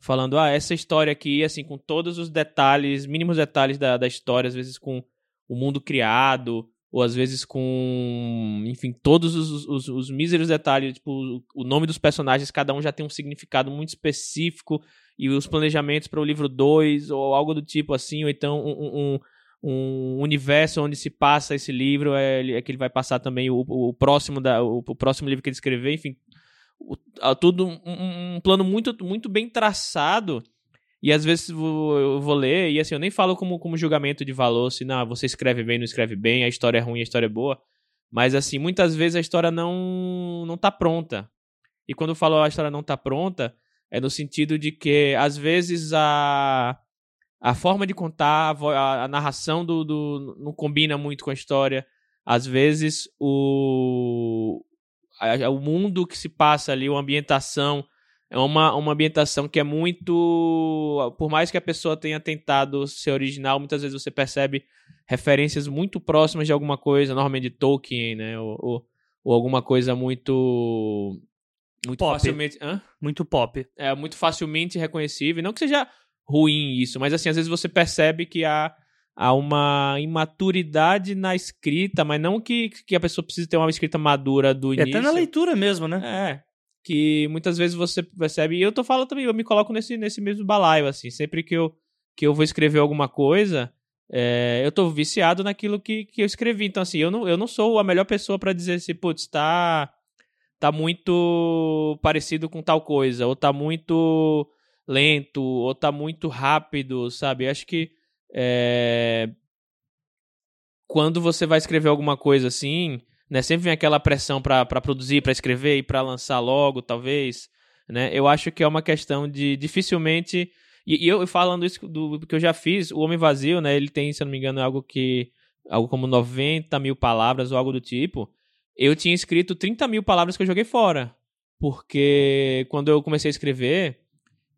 falando, ah, essa história aqui, assim, com todos os detalhes, mínimos detalhes da, da história, às vezes com o mundo criado, ou às vezes com, enfim, todos os, os, os míseros detalhes, tipo, o nome dos personagens, cada um já tem um significado muito específico, e os planejamentos para o livro 2, ou algo do tipo assim, ou então um, um, um universo onde se passa esse livro, é, é que ele vai passar também o, o próximo da, o, o próximo livro que ele escrever, enfim, tudo um, um, plano muito, muito bem traçado. E às vezes eu vou ler, e assim, eu nem falo como, como julgamento de valor, se não, você escreve bem, não escreve bem, a história é ruim, a história é boa. Mas assim, muitas vezes a história não, não tá pronta. E quando eu falo a história não tá pronta, é no sentido de que às vezes a, a forma de contar, a, a narração do, do não combina muito com a história. Às vezes o, o mundo que se passa ali, a ambientação, é uma, uma ambientação que é muito. Por mais que a pessoa tenha tentado ser original, muitas vezes você percebe referências muito próximas de alguma coisa, normalmente de Tolkien, né? Ou, ou, ou alguma coisa muito. Muito pop. facilmente. Hã? Muito pop. É, muito facilmente reconhecível. Não que seja ruim isso, mas assim, às vezes você percebe que há a uma imaturidade na escrita, mas não que, que a pessoa precise ter uma escrita madura do início. E até na leitura mesmo, né? É. Que muitas vezes você percebe, e eu tô falando também, eu me coloco nesse, nesse mesmo balaio, assim, sempre que eu, que eu vou escrever alguma coisa, é, eu tô viciado naquilo que, que eu escrevi. Então, assim, eu não, eu não sou a melhor pessoa para dizer assim, putz, tá, tá muito parecido com tal coisa, ou tá muito lento, ou tá muito rápido, sabe? Eu acho que é... Quando você vai escrever alguma coisa assim, né? Sempre vem aquela pressão para produzir, para escrever e para lançar logo, talvez, né? Eu acho que é uma questão de dificilmente e, e eu falando isso do, que eu já fiz, o Homem Vazio, né? Ele tem, se eu não me engano, algo que algo como 90 mil palavras ou algo do tipo. Eu tinha escrito 30 mil palavras que eu joguei fora, porque quando eu comecei a escrever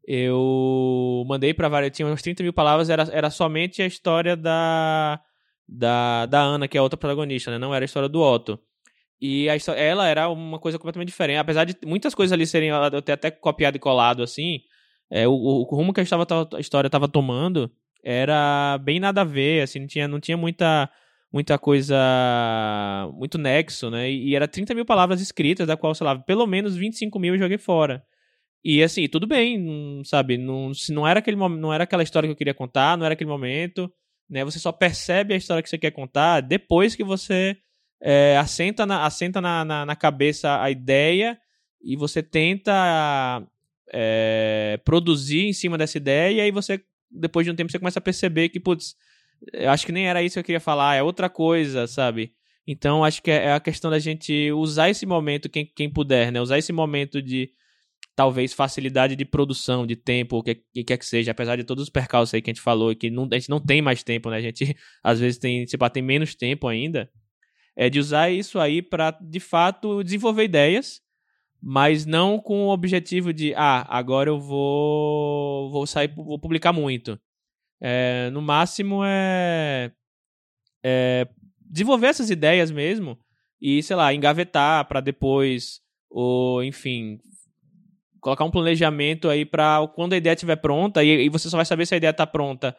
eu mandei para várias, tinha umas 30 mil palavras, era, era somente a história da, da, da Ana, que é a outra protagonista, né? Não era a história do Otto. E a ela era uma coisa completamente diferente. Apesar de muitas coisas ali serem, eu ter até copiado e colado, assim, é, o, o, rumo que a história, a história estava tomando era bem nada a ver, assim, não tinha, não tinha muita, muita coisa, muito nexo, né? E, e era 30 mil palavras escritas, da qual, sei lá, pelo menos 25 mil eu joguei fora. E assim, tudo bem, sabe? Não, se não era aquele não era aquela história que eu queria contar, não era aquele momento, né? Você só percebe a história que você quer contar depois que você é, assenta, na, assenta na, na, na, cabeça a ideia e você tenta é, produzir em cima dessa ideia e aí você, depois de um tempo, você começa a perceber que, putz, acho que nem era isso que eu queria falar, é outra coisa, sabe? Então, acho que é, é a questão da gente usar esse momento, quem, quem puder, né? Usar esse momento de talvez facilidade de produção, de tempo, o que, que quer que seja, apesar de todos os percalços aí que a gente falou, que não, a gente não tem mais tempo, né? A gente *laughs* às vezes tem, se tem menos tempo ainda, é de usar isso aí para de fato desenvolver ideias, mas não com o objetivo de, ah, agora eu vou vou sair, vou publicar muito. É, no máximo é, é desenvolver essas ideias mesmo e, sei lá, engavetar para depois ou enfim, colocar um planejamento aí para quando a ideia estiver pronta, e, e, você só vai saber se a ideia está pronta.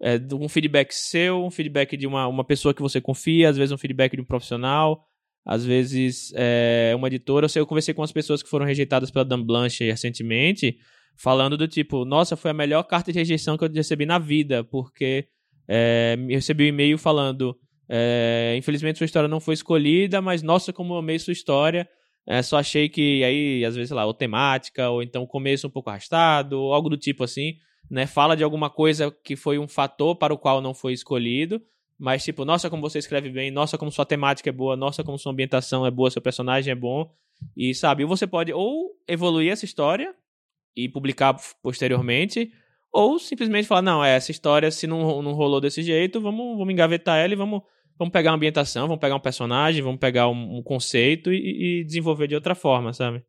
É, um feedback seu, um feedback de uma, uma pessoa que você confia, às vezes um feedback de um profissional, às vezes é, uma editora. Eu, sei, eu conversei com as pessoas que foram rejeitadas pela Dan Blanche recentemente, falando do tipo, nossa, foi a melhor carta de rejeição que eu recebi na vida, porque é, eu recebi um e-mail falando, é, infelizmente sua história não foi escolhida, mas nossa, como eu amei sua história, é, só achei que aí, às vezes, sei lá, ou temática, ou então começo um pouco arrastado, ou algo do tipo assim, né? Fala de alguma coisa que foi um fator para o qual não foi escolhido, mas tipo, nossa, como você escreve bem, nossa, como sua temática é boa, nossa, como sua ambientação é boa, seu personagem é bom. E sabe, você pode ou evoluir essa história e publicar posteriormente, ou simplesmente falar, não, essa história, se não, não rolou desse jeito, vamos, vamos engavetar ela e vamos vamos pegar uma ambientação, vamos pegar um personagem, vamos pegar um, um conceito e, e, desenvolver de outra forma, sabe?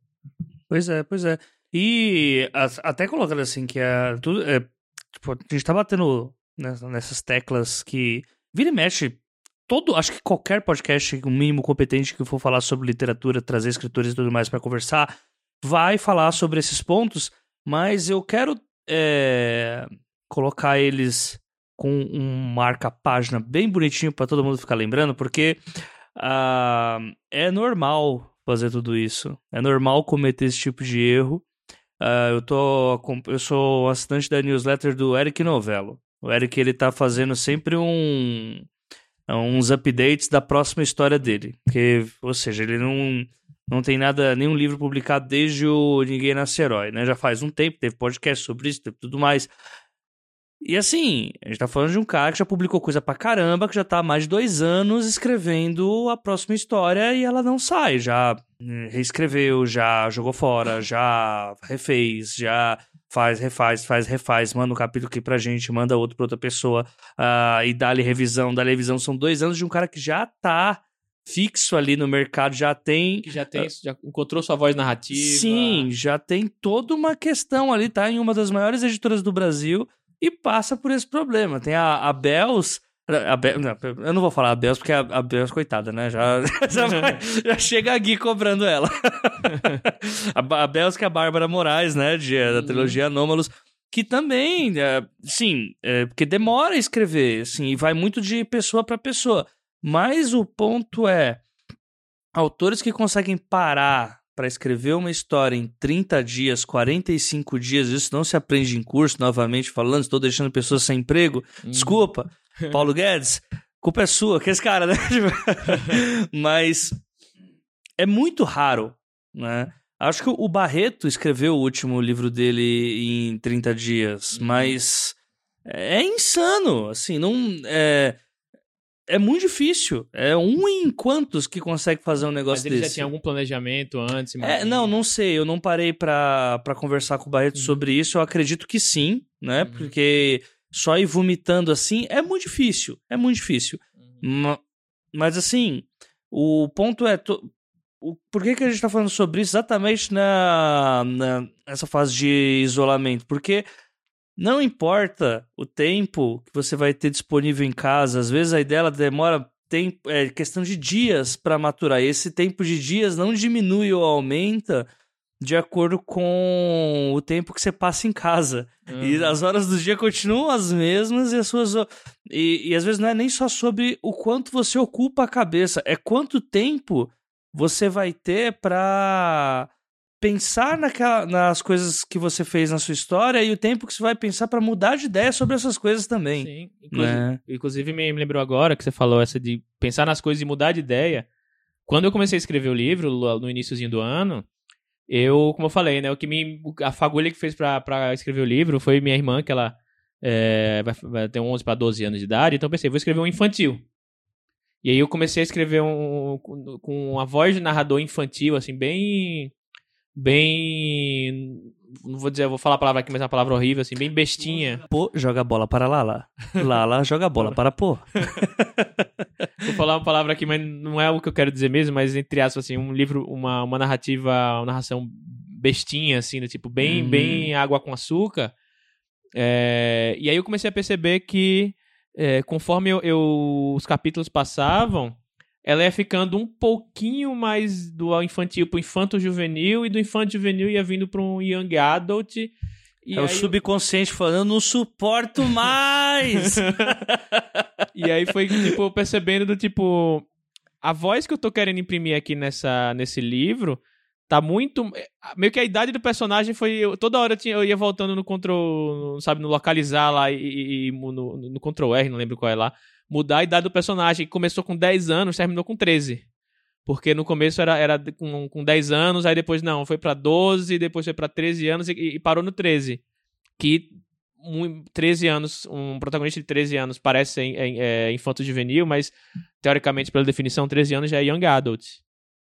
Pois é, pois é. E até colocando assim que é tudo. É, tipo, a gente tá batendo nessas teclas que vira e mexe. Todo, acho que qualquer podcast, um mínimo competente que for falar sobre literatura, trazer escritores e tudo mais para conversar, vai falar sobre esses pontos, mas eu quero é, colocar eles com um marca-página bem bonitinho para todo mundo ficar lembrando, porque uh, é normal fazer tudo isso. É normal cometer esse tipo de erro. Uh, eu, tô, eu sou assinante da newsletter do Eric Novello. O Eric ele tá fazendo sempre um, uns updates da próxima história dele. Que, ou seja, ele não, não tem nada, nenhum livro publicado desde o Ninguém Nasce Herói, né? Já faz um tempo, teve podcast sobre isso, teve tudo mais. E assim, a gente tá falando de um cara que já publicou coisa pra caramba, que já tá há mais de dois anos escrevendo a próxima história e ela não sai. Já hum, reescreveu, já jogou fora, já refez, já faz, refaz, faz, refaz, manda um capítulo aqui pra gente, manda outro pra outra pessoa uh, e dá-lhe revisão, dá-lhe revisão. São dois anos de um cara que já tá fixo ali no mercado, já tem. Que já tem, já encontrou sua voz narrativa. Sim, já tem toda uma questão ali, tá? Em uma das maiores editoras do Brasil e passa por esse problema. Tem a, a Bells. A Be não, eu não vou falar a Bells porque a, a Bells, coitada, né? Já, *laughs* já, vai, *laughs* já chega aqui cobrando ela. *laughs* a, a Bells que é a Bárbara Moraes, né? De, da uhum. trilogia Anômalos. que também, é, sim, é, porque demora a escrever, assim, e vai muito de pessoa para pessoa. Mas o ponto é, autores que conseguem parar para escrever uma história em 30 dias, 45 dias, isso não se aprende em curso, novamente falando, estou deixando pessoas sem emprego. Hum. Desculpa, *laughs* Paulo Guedes, culpa é sua, que esse cara, né? *laughs* Mas é muito raro, né? Acho que o Barreto escreveu o último livro dele em 30 dias, uhum. mas é insano, assim, não é é muito difícil. É um em quantos que consegue fazer um negócio Mas ele desse. já tinha algum planejamento antes? É, não, não sei. Eu não parei para conversar com o Barreto uhum. sobre isso. Eu acredito que sim, né? Uhum. Porque só ir vomitando assim é muito difícil. É muito difícil. Uhum. Mas assim, o ponto é o, por que, que a gente está falando sobre isso exatamente na, na, nessa fase de isolamento? Porque não importa o tempo que você vai ter disponível em casa, às vezes a ideia demora tem, é, questão de dias para maturar. E esse tempo de dias não diminui ou aumenta de acordo com o tempo que você passa em casa. Uhum. E as horas do dia continuam as mesmas e as suas. E, e às vezes não é nem só sobre o quanto você ocupa a cabeça, é quanto tempo você vai ter para pensar naquela, nas coisas que você fez na sua história e o tempo que você vai pensar para mudar de ideia sobre essas coisas também. Sim, inclusive, né? inclusive me lembrou agora que você falou essa de pensar nas coisas e mudar de ideia. Quando eu comecei a escrever o livro, no iníciozinho do ano, eu, como eu falei, né, o que me, a fagulha que fez para escrever o livro foi minha irmã, que ela é, vai, vai ter 11 para 12 anos de idade, então eu pensei, vou escrever um infantil. E aí eu comecei a escrever um, com, com a voz de narrador infantil, assim, bem. Bem. Não vou dizer, vou falar a palavra aqui, mas é uma palavra horrível, assim, bem bestinha. Pô joga bola para Lala. Lala joga bola para Pô. *laughs* vou falar uma palavra aqui, mas não é o que eu quero dizer mesmo, mas entre aspas, assim, um livro, uma, uma narrativa, uma narração bestinha, assim, do tipo, bem, hum. bem água com açúcar. É, e aí eu comecei a perceber que é, conforme eu, eu, os capítulos passavam, ela ia ficando um pouquinho mais do infantil pro infanto juvenil e do infanto juvenil ia vindo para um young adult. é o subconsciente eu... falando, não suporto mais! *laughs* e aí foi, tipo, percebendo do tipo. A voz que eu tô querendo imprimir aqui nessa, nesse livro tá muito. Eh, meio que a idade do personagem foi. Toda hora eu, tinha, eu ia voltando no Ctrl. Sabe, no localizar lá e, e no, no Ctrl R, não lembro qual é lá. Mudar a idade do personagem. Começou com 10 anos, terminou com 13. Porque no começo era, era com, com 10 anos, aí depois não, foi para 12, depois foi para 13 anos e, e, parou no 13. Que um, 13 anos, um protagonista de 13 anos parece é, é, infanto juvenil, mas teoricamente, pela definição, 13 anos já é young adult.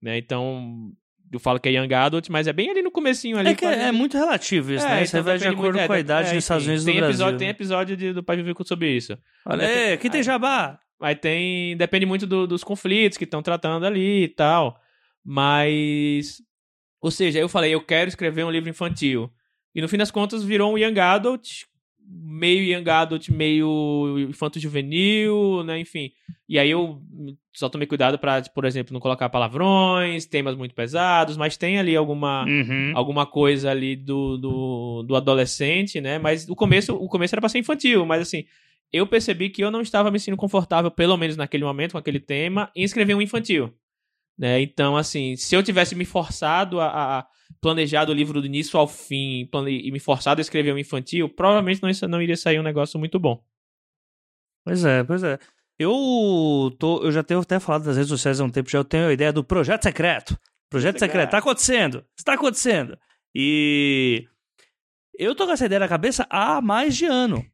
Né? Então, eu falo que é Young Adult, mas é bem ali no comecinho ali. É que é, é muito relativo isso, é, né? Então vai de acordo muito, com a idade é, nos Estados Unidos tem do episódio, Brasil. Tem episódio de, do Pai Viver sobre isso. Olha aí, aqui tem jabá! Mas tem... Depende muito do, dos conflitos que estão tratando ali e tal. Mas... Ou seja, eu falei, eu quero escrever um livro infantil. E no fim das contas virou um Young Adult meio young adult, meio infanto juvenil, né, enfim. E aí eu só tomei cuidado para, por exemplo, não colocar palavrões, temas muito pesados, mas tem ali alguma, uhum. alguma coisa ali do, do, do, adolescente, né? Mas o começo, o começo era para ser infantil, mas assim, eu percebi que eu não estava me sentindo confortável, pelo menos naquele momento, com aquele tema, em escrever um infantil. Né? Então, assim, se eu tivesse me forçado a, a planejado o livro do início ao fim e me forçado a escrever um infantil, provavelmente não, não iria sair um negócio muito bom. Pois é, pois é. Eu, tô, eu já tenho até falado nas redes sociais há um tempo, já tenho a ideia do projeto secreto. Projeto secreto, tá acontecendo, está acontecendo. E eu tô com essa ideia na cabeça há mais de ano.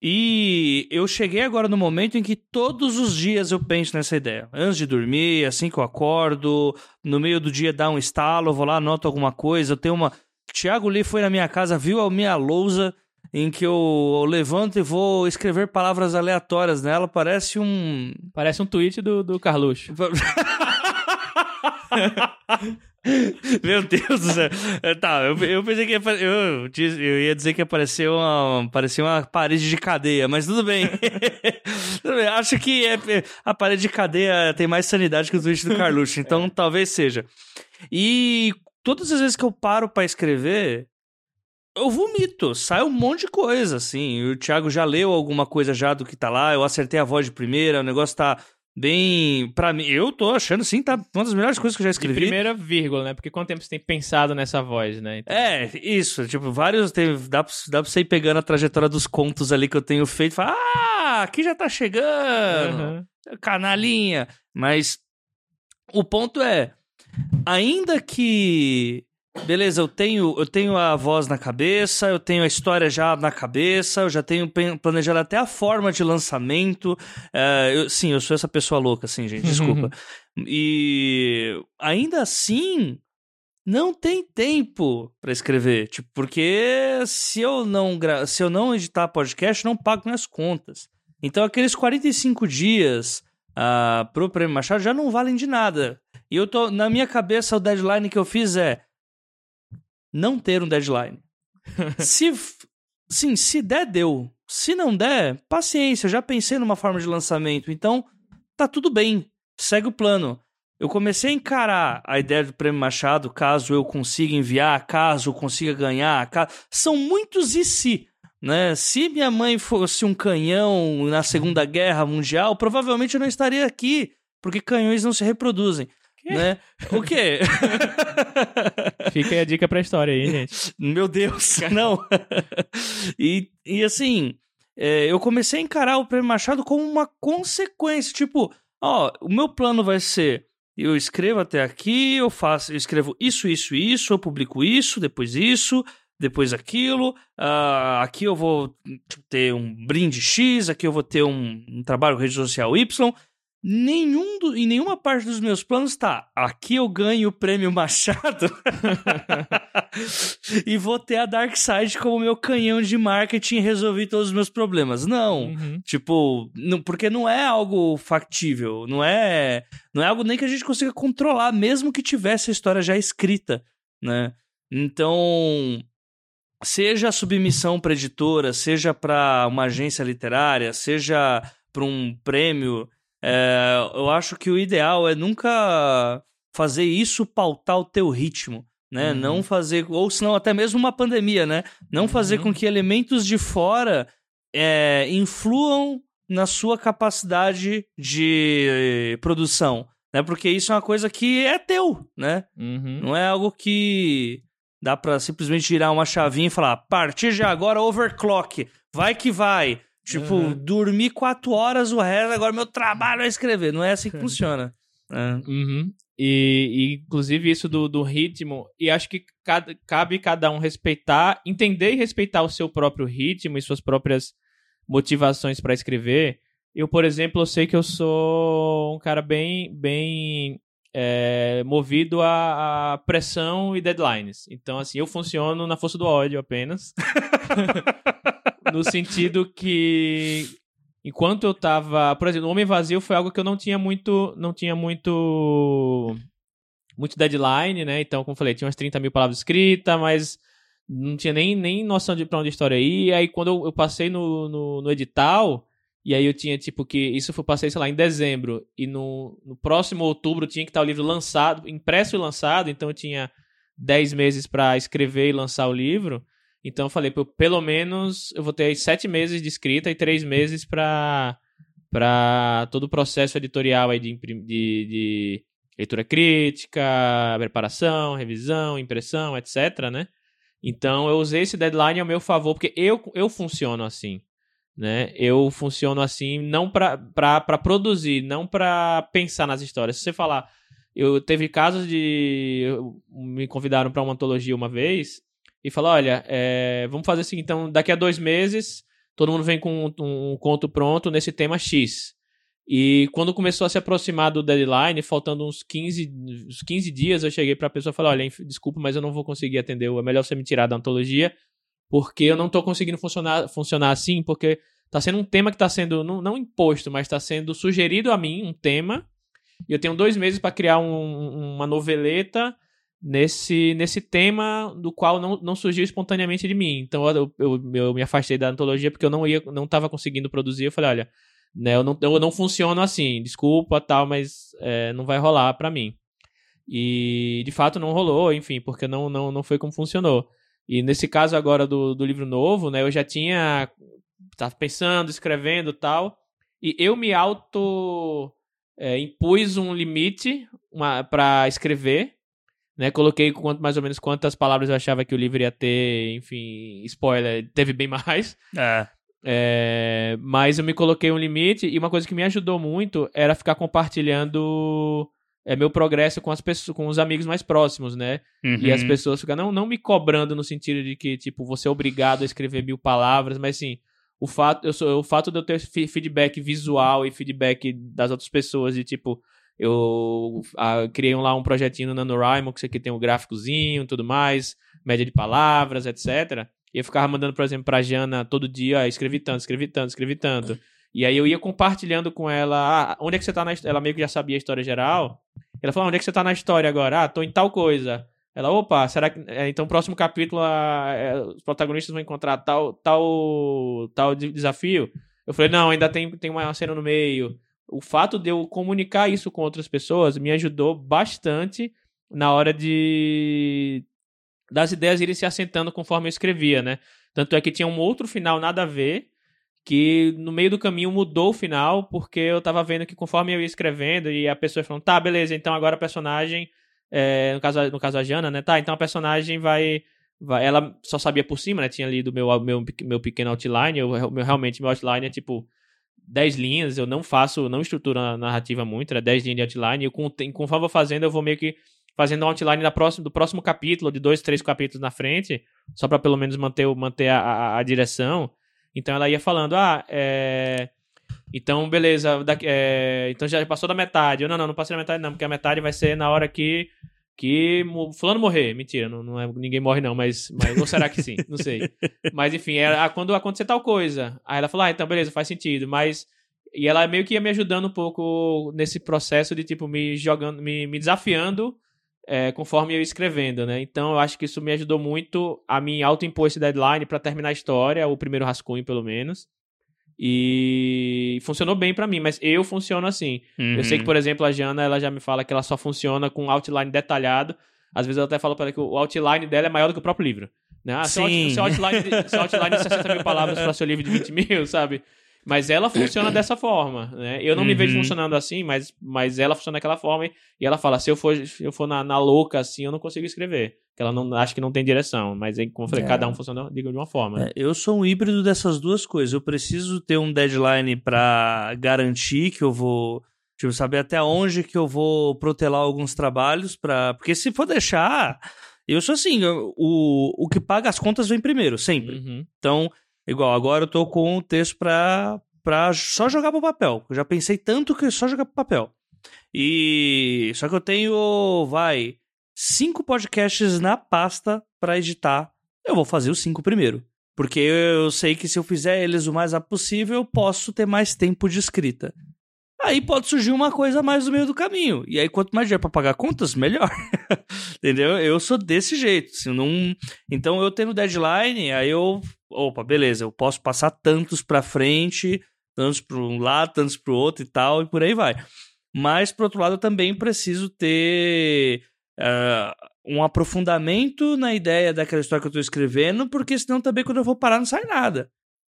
E eu cheguei agora no momento em que todos os dias eu penso nessa ideia. Antes de dormir, assim que eu acordo, no meio do dia dá um estalo, eu vou lá, anoto alguma coisa. Eu tenho uma. Tiago Lee foi na minha casa, viu a minha lousa em que eu levanto e vou escrever palavras aleatórias nela. Parece um. Parece um tweet do, do Carluxo. *laughs* Meu Deus do céu. É, tá, eu, eu pensei que ia, eu, eu ia dizer que apareceu uma, parecia uma parede de cadeia, mas tudo bem. *laughs* tudo bem. Acho que é, a parede de cadeia tem mais sanidade que o tweet do Carluxo, então *laughs* é. talvez seja. E todas as vezes que eu paro para escrever, eu vomito, sai um monte de coisa, assim. O Thiago já leu alguma coisa já do que tá lá, eu acertei a voz de primeira, o negócio tá bem. Pra mim, eu tô achando, sim, tá uma das melhores coisas que eu já escrevi. De primeira vírgula, né? Porque quanto tempo você tem pensado nessa voz, né? Então... É, isso. Tipo, vários. Tem, dá, pra, dá pra você ir pegando a trajetória dos contos ali que eu tenho feito e falar, ah, aqui já tá chegando. Uhum. Canalinha. Mas o ponto é, ainda que beleza, eu tenho, eu tenho a voz na cabeça, eu tenho a história já na cabeça, eu já tenho planejado até a forma de lançamento. É, eu, sim, eu sou essa pessoa louca, assim, gente, desculpa. e ainda assim, não tem tempo para escrever, tipo, porque se eu não se eu não editar podcast, não pago minhas contas. Então aqueles 45 dias uh, pro Prêmio Machado já não valem de nada. E eu tô na minha cabeça o deadline que eu fiz é não ter um deadline. *laughs* se sim, se der deu. Se não der, paciência, eu já pensei numa forma de lançamento, então tá tudo bem. Segue o plano. Eu comecei a encarar a ideia do Prêmio Machado, caso eu consiga enviar, caso eu consiga ganhar, caso... são muitos e se. Né? Se minha mãe fosse um canhão na Segunda Guerra Mundial, provavelmente eu não estaria aqui, porque canhões não se reproduzem. *laughs* Né? O quê? *laughs* Fica aí a dica pra história aí, gente. Meu Deus, não. *laughs* e, e assim, é, eu comecei a encarar o Prêmio Machado como uma consequência. Tipo, ó, o meu plano vai ser eu escrevo até aqui, eu faço, eu escrevo isso, isso, isso, eu publico isso, depois isso, depois aquilo. Uh, aqui eu vou tipo, ter um brinde X, aqui eu vou ter um, um trabalho rede social Y nenhum do, em nenhuma parte dos meus planos tá aqui eu ganho o prêmio Machado *laughs* e vou ter a Dark Side como meu canhão de marketing e resolver todos os meus problemas. Não, uhum. tipo, não, porque não é algo factível, não é, não é algo nem que a gente consiga controlar, mesmo que tivesse a história já escrita, né? Então, seja a submissão para editora, seja para uma agência literária, seja para um prêmio é, eu acho que o ideal é nunca fazer isso pautar o teu ritmo, né? Uhum. Não fazer, ou senão até mesmo uma pandemia, né? Não fazer uhum. com que elementos de fora é, influam na sua capacidade de produção, né? Porque isso é uma coisa que é teu, né? Uhum. Não é algo que dá para simplesmente girar uma chavinha e falar, a partir de agora overclock, vai que vai. Tipo, uhum. dormi quatro horas o resto, agora meu trabalho é escrever. Não é assim que *laughs* funciona. É. Uhum. E, e, inclusive, isso do, do ritmo, e acho que cada, cabe cada um respeitar, entender e respeitar o seu próprio ritmo e suas próprias motivações para escrever. Eu, por exemplo, eu sei que eu sou um cara bem, bem é, movido a, a, pressão e deadlines. Então, assim, eu funciono na força do ódio apenas. *laughs* no sentido que enquanto eu tava, por exemplo, o Homem Vazio foi algo que eu não tinha muito, não tinha muito muito deadline, né? Então, como eu falei, tinha umas 30 mil palavras escritas, mas não tinha nem, nem noção de pra onde a história ia. E aí, quando eu, eu passei no, no, no, edital, e aí eu tinha, tipo, que isso eu passei, sei lá, em dezembro, e no, no próximo outubro tinha que estar o livro lançado, impresso e lançado, então eu tinha 10 meses para escrever e lançar o livro. Então eu falei, pelo menos eu vou ter sete meses de escrita e três meses para para todo o processo editorial aí de, de, de, leitura crítica, preparação, revisão, impressão, etc, né? Então eu usei esse deadline ao meu favor, porque eu, eu funciono assim, né? Eu funciono assim não para produzir, não para pensar nas histórias. Se você falar, eu teve casos de me convidaram para uma antologia uma vez e fala: olha, é, vamos fazer assim, então daqui a dois meses todo mundo vem com um, um, conto pronto nesse tema X. E quando começou a se aproximar do deadline, faltando uns 15, uns 15 dias, eu cheguei para a pessoa e falei: olha, desculpa, mas eu não vou conseguir atender, é melhor você me tirar da antologia, porque eu não estou conseguindo funcionar, funcionar assim, porque está sendo um tema que está sendo, não, não imposto, mas está sendo sugerido a mim, um tema, e eu tenho dois meses para criar um, uma noveleta nesse, nesse tema do qual não, não surgiu espontaneamente de mim. Então eu, eu, eu me afastei da antologia porque eu não ia não estava conseguindo produzir. Eu falei, olha, né, eu, não, eu não funciono assim, desculpa tal, mas é, não vai rolar para mim. E de fato não rolou, enfim, porque não, não, não foi como funcionou. E nesse caso agora do, do livro novo, né, eu já tinha tava pensando, escrevendo tal, e eu me auto é, impus um limite para escrever, né? Coloquei quanto, mais ou menos quantas palavras eu achava que o livro ia ter, enfim, spoiler, teve bem *laughs* mais. É. É, mas eu me coloquei um limite e uma coisa que me ajudou muito era ficar compartilhando é, meu progresso com as pessoas, com os amigos mais próximos, né? Uhum. E as pessoas ficam não, não me cobrando no sentido de que, tipo, você é obrigado a escrever mil palavras, mas sim, o fato, eu sou, o fato de eu ter feedback visual e feedback das outras pessoas de tipo, eu a, criei um, lá um projetinho no NaNoWriMo que isso aqui tem um gráficozinho tudo mais, média de palavras, etc. E eu ficava mandando, por exemplo, pra Jana todo dia, ah, escrevi tanto, escrevi tanto, escrevi tanto. E aí eu ia compartilhando com ela, ah, onde é que você tá na Ela meio que já sabia a história geral. Ela falou, ah, onde é que você tá na história agora? Ah, tô em tal coisa. Ela, opa, será que. É, então, próximo capítulo, a, é, os protagonistas vão encontrar tal, tal, tal desafio? Eu falei, não, ainda tem, tem uma cena no meio. O fato de eu comunicar isso com outras pessoas me ajudou bastante na hora de. das ideias irem se assentando conforme eu escrevia, né? Tanto é que tinha um outro final nada a ver, que no meio do caminho mudou o final, porque eu tava vendo que conforme eu ia escrevendo e a pessoa falando, tá, beleza, então agora a personagem é, no, caso, no caso a Jana, né? Tá, então a personagem vai. vai ela só sabia por cima, né? Tinha lido meu, meu, meu pequeno outline. Eu, meu, realmente, meu outline é tipo 10 linhas. Eu não faço, não estruturo a narrativa muito, é 10 linhas de outline. E com, conforme eu vou fazendo, eu vou meio que fazendo um outline da próxima, do próximo capítulo, de dois, três capítulos na frente, só para pelo menos manter, manter a, a, a, direção. Então ela ia falando, ah, é então, beleza, daqui, é, então já passou da metade. Eu, não, não, não passei da metade não, porque a metade vai ser na hora que que fulano morrer. Mentira, não, não é, ninguém morre não, mas, mas ou será que sim? Não sei. *laughs* Mas enfim, era ah, quando acontecer tal coisa. Aí ela falou, ah, então beleza, faz sentido, mas e ela meio que ia me ajudando um pouco nesse processo de tipo me jogando, me, me desafiando é, conforme eu ia escrevendo, né? Então eu acho que isso me ajudou muito a me autoimpor esse deadline para terminar a história, o primeiro rascunho pelo menos. E funcionou bem para mim, mas eu funciono assim. Uhum. Eu sei que, uhum. por exemplo, a Jana, ela já me fala que ela só funciona com outline detalhado. Às vezes eu até falo para ela que o outline dela é maior do que o próprio livro. Né? Ah, Sim. Seu, outline, seu outline de 60 mil palavras para *laughs* seu livro de 20 mil, sabe? Mas ela funciona dessa forma, né? Eu não uhum. me vejo uhum. funcionando assim, mas, mas ela funciona daquela forma. E ela fala, se eu for, se eu for na, na louca assim, eu não consigo escrever. Que ela não acho que não tem direção. Mas aí, como eu falei, é. cada um funciona de uma forma. Né? É, eu sou um híbrido dessas duas coisas. Eu preciso ter um deadline para garantir que eu vou Tipo, saber até onde que eu vou protelar alguns trabalhos para Porque se for deixar. Eu sou assim, o, o que paga as contas vem primeiro, sempre. Uhum. Então, Igual, agora eu tô com um texto pra, pra só jogar pro papel. Eu já pensei tanto que só jogar pro papel. E. Só que eu tenho, vai, cinco podcasts na pasta para editar. Eu vou fazer os cinco primeiro. Porque eu sei que se eu fizer eles o mais rápido possível, eu posso ter mais tempo de escrita. Aí pode surgir uma coisa mais no meio do caminho. E aí, quanto mais dinheiro para pagar contas, melhor. *laughs* Entendeu? Eu sou desse jeito. Se não... Então, eu tenho deadline, aí eu. Opa, beleza, eu posso passar tantos para frente, tantos para um lado, tantos para o outro e tal, e por aí vai. Mas, por outro lado, eu também preciso ter uh, um aprofundamento na ideia daquela história que eu estou escrevendo, porque senão também quando eu vou parar não sai nada.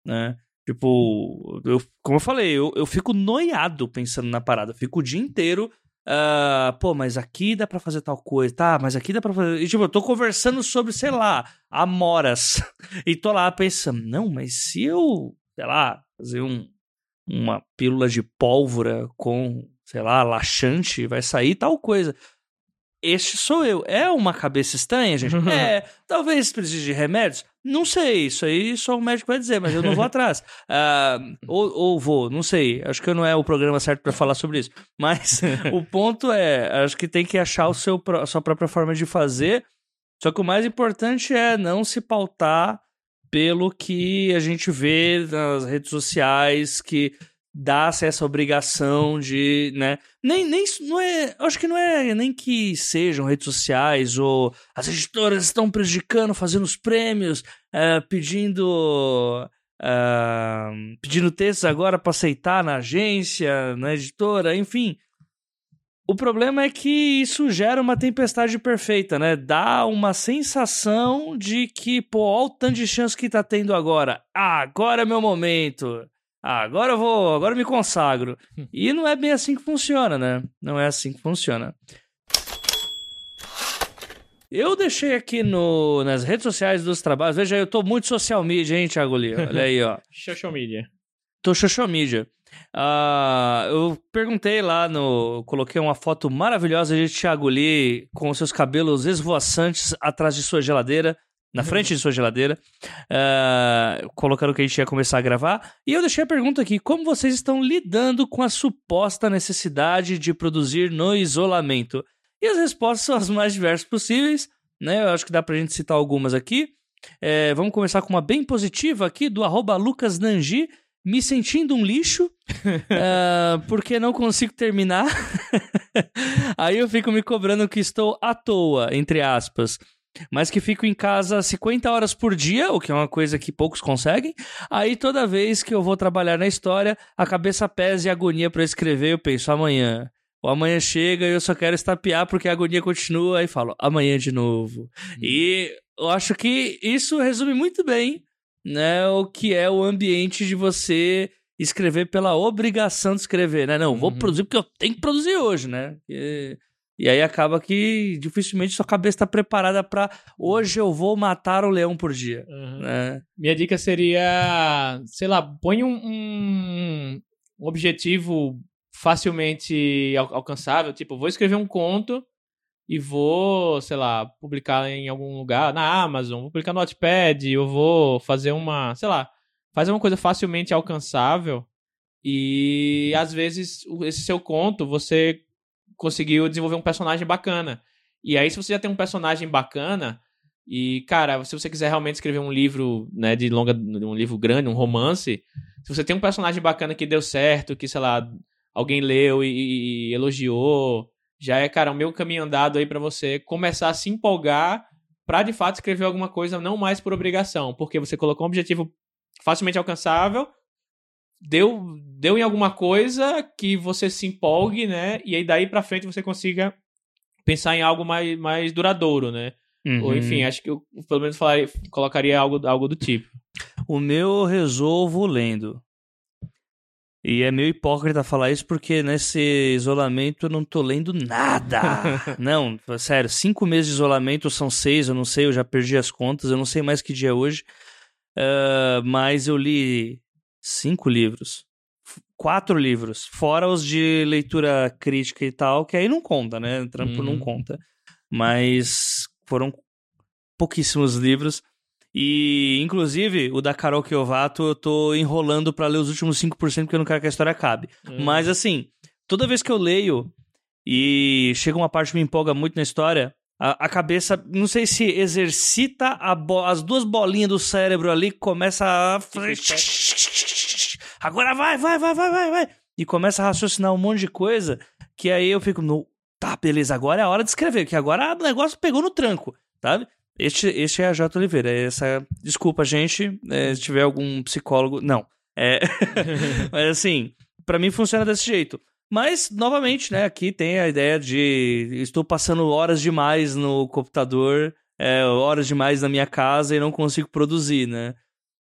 Né? Tipo, eu, como eu falei, eu, eu fico noiado pensando na parada. fico o dia inteiro. Uh, pô, mas aqui dá pra fazer tal coisa, tá? Mas aqui dá pra fazer. E, tipo, eu tô conversando sobre, sei lá, amoras. *laughs* e tô lá pensando, não, mas se eu, sei lá, fazer um, uma pílula de pólvora com, sei lá, laxante, vai sair tal coisa este sou eu. É uma cabeça estranha, gente? *laughs* é. Talvez precise de remédios? Não sei. Isso aí só o médico vai dizer, mas eu não vou *laughs* atrás. Uh, ou, ou vou, não sei. Acho que não é o programa certo para falar sobre isso. Mas *laughs* o ponto é: acho que tem que achar o seu, a sua própria forma de fazer. Só que o mais importante é não se pautar pelo que a gente vê nas redes sociais, que dá-se essa obrigação de, né? Nem, nem não é, acho que não é nem que sejam redes sociais ou as editoras estão prejudicando, fazendo os prêmios, uh, pedindo uh, pedindo textos agora para aceitar na agência, na editora, enfim. O problema é que isso gera uma tempestade perfeita, né? Dá uma sensação de que, pô, olha o tanto de chance que tá tendo agora. Ah, agora é meu momento. Ah, agora eu vou, agora eu me consagro. E não é bem assim que funciona, né? Não é assim que funciona. Eu deixei aqui no, nas redes sociais dos trabalhos. Veja, eu tô muito social media, hein, Thiago Lee? *laughs* Olha aí, ó. Social media. Tô social media. Uh, eu perguntei lá no. Coloquei uma foto maravilhosa de Thiago Lee com seus cabelos esvoaçantes atrás de sua geladeira, na frente de sua geladeira, uh, colocando que a gente ia começar a gravar. E eu deixei a pergunta aqui: como vocês estão lidando com a suposta necessidade de produzir no isolamento? E as respostas são as mais diversas possíveis, né? Eu acho que dá pra gente citar algumas aqui. É, vamos começar com uma bem positiva aqui do arroba Lucas Nangi me sentindo um lixo, uh, *laughs* porque não consigo terminar. *laughs* Aí eu fico me cobrando que estou à toa, entre aspas. Mas que fico em casa 50 horas por dia, o que é uma coisa que poucos conseguem. Aí toda vez que eu vou trabalhar na história, a cabeça pesa e agonia para escrever, eu penso amanhã. O amanhã chega e eu só quero estapear porque a agonia continua. Aí falo, amanhã de novo. Hum. E eu acho que isso resume muito bem né, o que é o ambiente de você escrever pela obrigação de escrever, né? Não, vou uhum. produzir porque eu tenho que produzir hoje, né? E, e aí acaba que dificilmente sua cabeça está preparada para hoje eu vou matar o leão por dia. Uhum. Né? Minha dica seria, sei lá, põe um, um objetivo facilmente alcançável, tipo, vou escrever um conto e vou, sei lá, publicar em algum lugar, na Amazon, vou publicar no Notepad, eu vou fazer uma, sei lá, fazer uma coisa facilmente alcançável e às vezes esse seu conto você conseguiu desenvolver um personagem bacana. E aí se você já tem um personagem bacana e cara, se você quiser realmente escrever um livro, né, de longa, um livro grande, um romance, se você tem um personagem bacana que deu certo, que sei lá, alguém leu e, e elogiou, já é, cara, o meu caminho andado aí para você começar a se empolgar para de fato escrever alguma coisa, não mais por obrigação, porque você colocou um objetivo facilmente alcançável, deu, deu em alguma coisa que você se empolgue, né? E aí daí para frente você consiga pensar em algo mais, mais duradouro, né? Uhum. Ou enfim, acho que eu pelo menos falaria, colocaria algo, algo do tipo. O meu resolvo lendo. E é meio hipócrita falar isso porque nesse isolamento eu não tô lendo nada. *laughs* não, sério, cinco meses de isolamento são seis, eu não sei, eu já perdi as contas, eu não sei mais que dia é hoje. Uh, mas eu li cinco livros. Quatro livros, fora os de leitura crítica e tal, que aí não conta, né? Trampo uhum. não conta. Mas foram pouquíssimos livros. E, inclusive, o da Carol Kiovato eu tô enrolando para ler os últimos 5% porque eu não quero que a história acabe. Hum. Mas, assim, toda vez que eu leio e chega uma parte que me empolga muito na história, a, a cabeça, não sei se exercita as duas bolinhas do cérebro ali, começa a. *laughs* Agora vai, vai, vai, vai, vai, vai. E começa a raciocinar um monte de coisa que aí eu fico, no, tá, beleza, agora é a hora de escrever, que agora o negócio pegou no tranco, sabe? Este, este é a J. Oliveira. É essa, desculpa, gente, é, se tiver algum psicólogo. Não. É, *laughs* mas assim, para mim funciona desse jeito. Mas, novamente, né, aqui tem a ideia de estou passando horas demais no computador, é, horas demais na minha casa e não consigo produzir, né?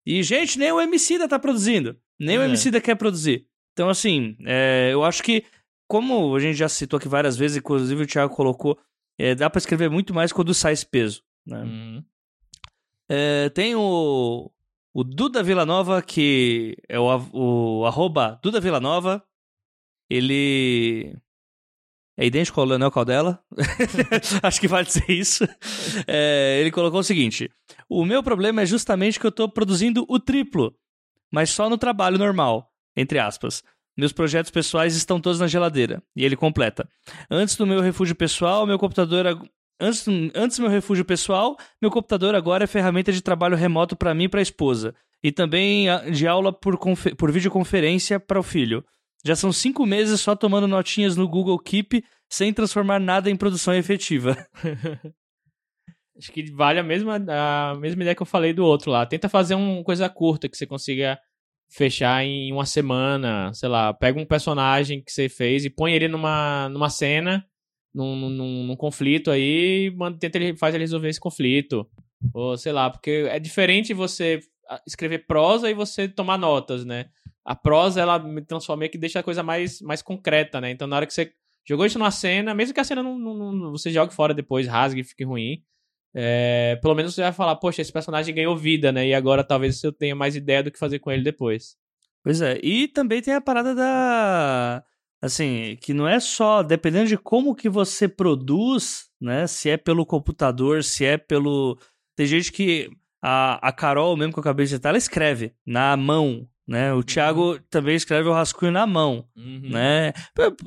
E, gente, nem o MC da tá produzindo. Nem é. o MC da quer produzir. Então, assim, é, eu acho que, como a gente já citou aqui várias vezes, inclusive o Thiago colocou, é, dá para escrever muito mais quando sai esse peso. Né? Uhum. É, tem o, o Duda Villanova, que é o, o arroba Duda Villanova. Ele é idêntico ao Leonel Caldela. *laughs* *laughs* Acho que vale dizer isso. É, ele colocou o seguinte: O meu problema é justamente que eu estou produzindo o triplo, mas só no trabalho normal, entre aspas. Meus projetos pessoais estão todos na geladeira. E ele completa. Antes do meu refúgio pessoal, meu computador Antes, antes meu refúgio pessoal, meu computador agora é ferramenta de trabalho remoto para mim e para a esposa. E também de aula por, por videoconferência para o filho. Já são cinco meses só tomando notinhas no Google Keep sem transformar nada em produção efetiva. *laughs* Acho que vale a mesma, a mesma ideia que eu falei do outro lá. Tenta fazer uma coisa curta que você consiga fechar em uma semana, sei lá, pega um personagem que você fez e põe ele numa, numa cena, num, num, num conflito aí, manda, tenta ele, faz ele resolver esse conflito. Ou sei lá, porque é diferente você ah, escrever prosa e você tomar notas, né? A prosa, ela me transforma que deixa a coisa mais, mais concreta, né? Então, na hora que você jogou isso numa cena, mesmo que a cena não, não, não você jogue fora depois, rasgue e fique ruim, é, pelo menos você vai falar, poxa, esse personagem ganhou vida, né? E agora talvez eu tenha mais ideia do que fazer com ele depois. Pois é, e também tem a parada da. Assim, que não é só. Dependendo de como que você produz, né? Se é pelo computador, se é pelo. Tem gente que. A, a Carol, mesmo que eu acabei de citar, ela escreve na mão, né? O Thiago uhum. também escreve o rascunho na mão, uhum. né?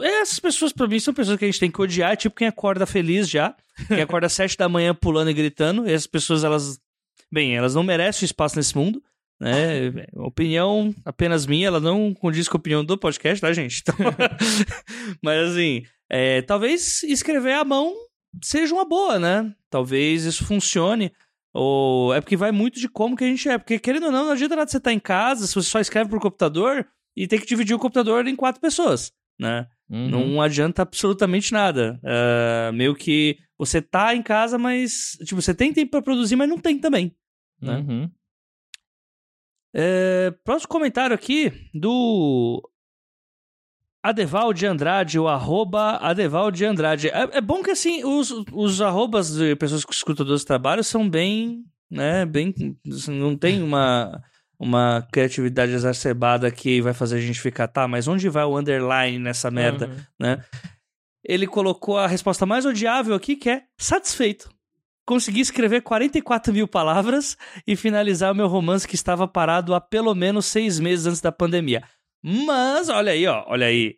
Essas pessoas, para mim, são pessoas que a gente tem que odiar, tipo quem acorda feliz já, quem acorda às *laughs* sete da manhã pulando e gritando. E essas pessoas, elas, bem, elas não merecem espaço nesse mundo, né? *laughs* Opinião apenas minha, ela não condiz com a opinião do podcast, tá, gente? Então... *laughs* Mas assim, é, talvez escrever à mão seja uma boa, né? Talvez isso funcione. Ou é porque vai muito de como que a gente é. Porque, querendo ou não, não adianta nada você estar tá em casa, se você só escreve por computador e tem que dividir o computador em quatro pessoas, né? Uhum. Não adianta absolutamente nada. Uh, meio que você tá em casa, mas. Tipo, você tem tempo pra produzir, mas não tem também. Né? Uhum. É, próximo comentário aqui do Adeval de Andrade, o arroba Adeval de Andrade. É, é, bom que assim, os, os arrobas de pessoas que escutam dos trabalhos são bem, né, bem, assim, não tem uma, uma criatividade exacerbada que vai fazer a gente ficar, tá, mas onde vai o underline nessa merda, uhum. né? Ele colocou a resposta mais odiável aqui, que é satisfeito. Consegui escrever 44 mil palavras e finalizar o meu romance que estava parado há pelo menos seis meses antes da pandemia. Mas, olha aí, ó, olha aí.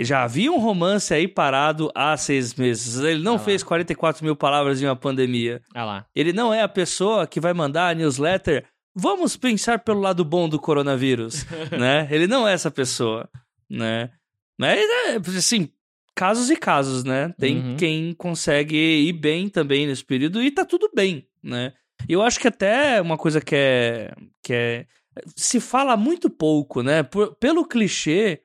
Já havia um romance aí parado há seis meses. Ele não ah fez 44 mil palavras em uma pandemia. Ah lá. Ele não é a pessoa que vai mandar a newsletter. Vamos pensar pelo lado bom do coronavírus, *laughs* né? Ele não é essa pessoa, né? Mas, é, assim, casos e casos, né? Tem uhum. quem consegue ir bem também nesse período e tá tudo bem, né? E eu acho que até uma coisa que é, que é se fala muito pouco, né? Por, pelo clichê,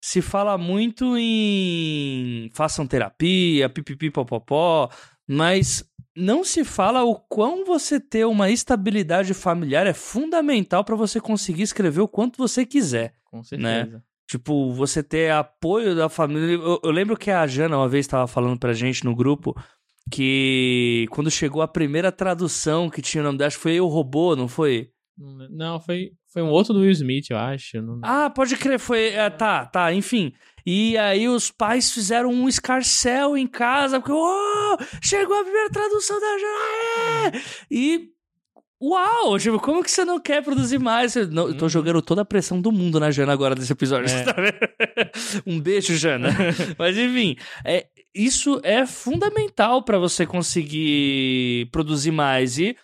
se fala muito em façam terapia, pipipi popopó, mas não se fala o quão você ter uma estabilidade familiar é fundamental para você conseguir escrever o quanto você quiser. Com né? certeza. Né? Tipo, você ter apoio da família. Eu, eu lembro que a Jana uma vez estava falando pra gente no grupo que quando chegou a primeira tradução que tinha o nome dela, acho que foi o robô, não foi? Não, foi, foi um outro do Will Smith, eu acho. Não... Ah, pode crer, foi. É, tá, tá, enfim. E aí os pais fizeram um escarcel em casa, porque, oh, chegou a primeira tradução da Jana! E. Uau! Tipo, como que você não quer produzir mais? Eu, não, eu tô uhum. jogando toda a pressão do mundo na Jana agora desse episódio. É. *laughs* Tá um beijo, Jana. *laughs* Mas enfim, é, isso é fundamental para você conseguir produzir mais. E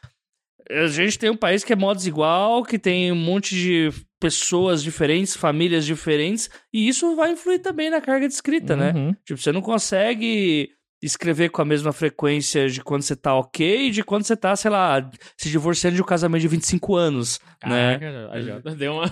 a gente tem um país que é modo desigual, que tem um monte de pessoas diferentes, famílias diferentes, e isso vai influir também na carga de escrita, né? uhum. né? Tipo, você não consegue escrever com a mesma frequência de quando você tá ok e de quando você tá, sei lá, se divorciando de um casamento de 25 anos, né? Caraca, né? Já deu uma...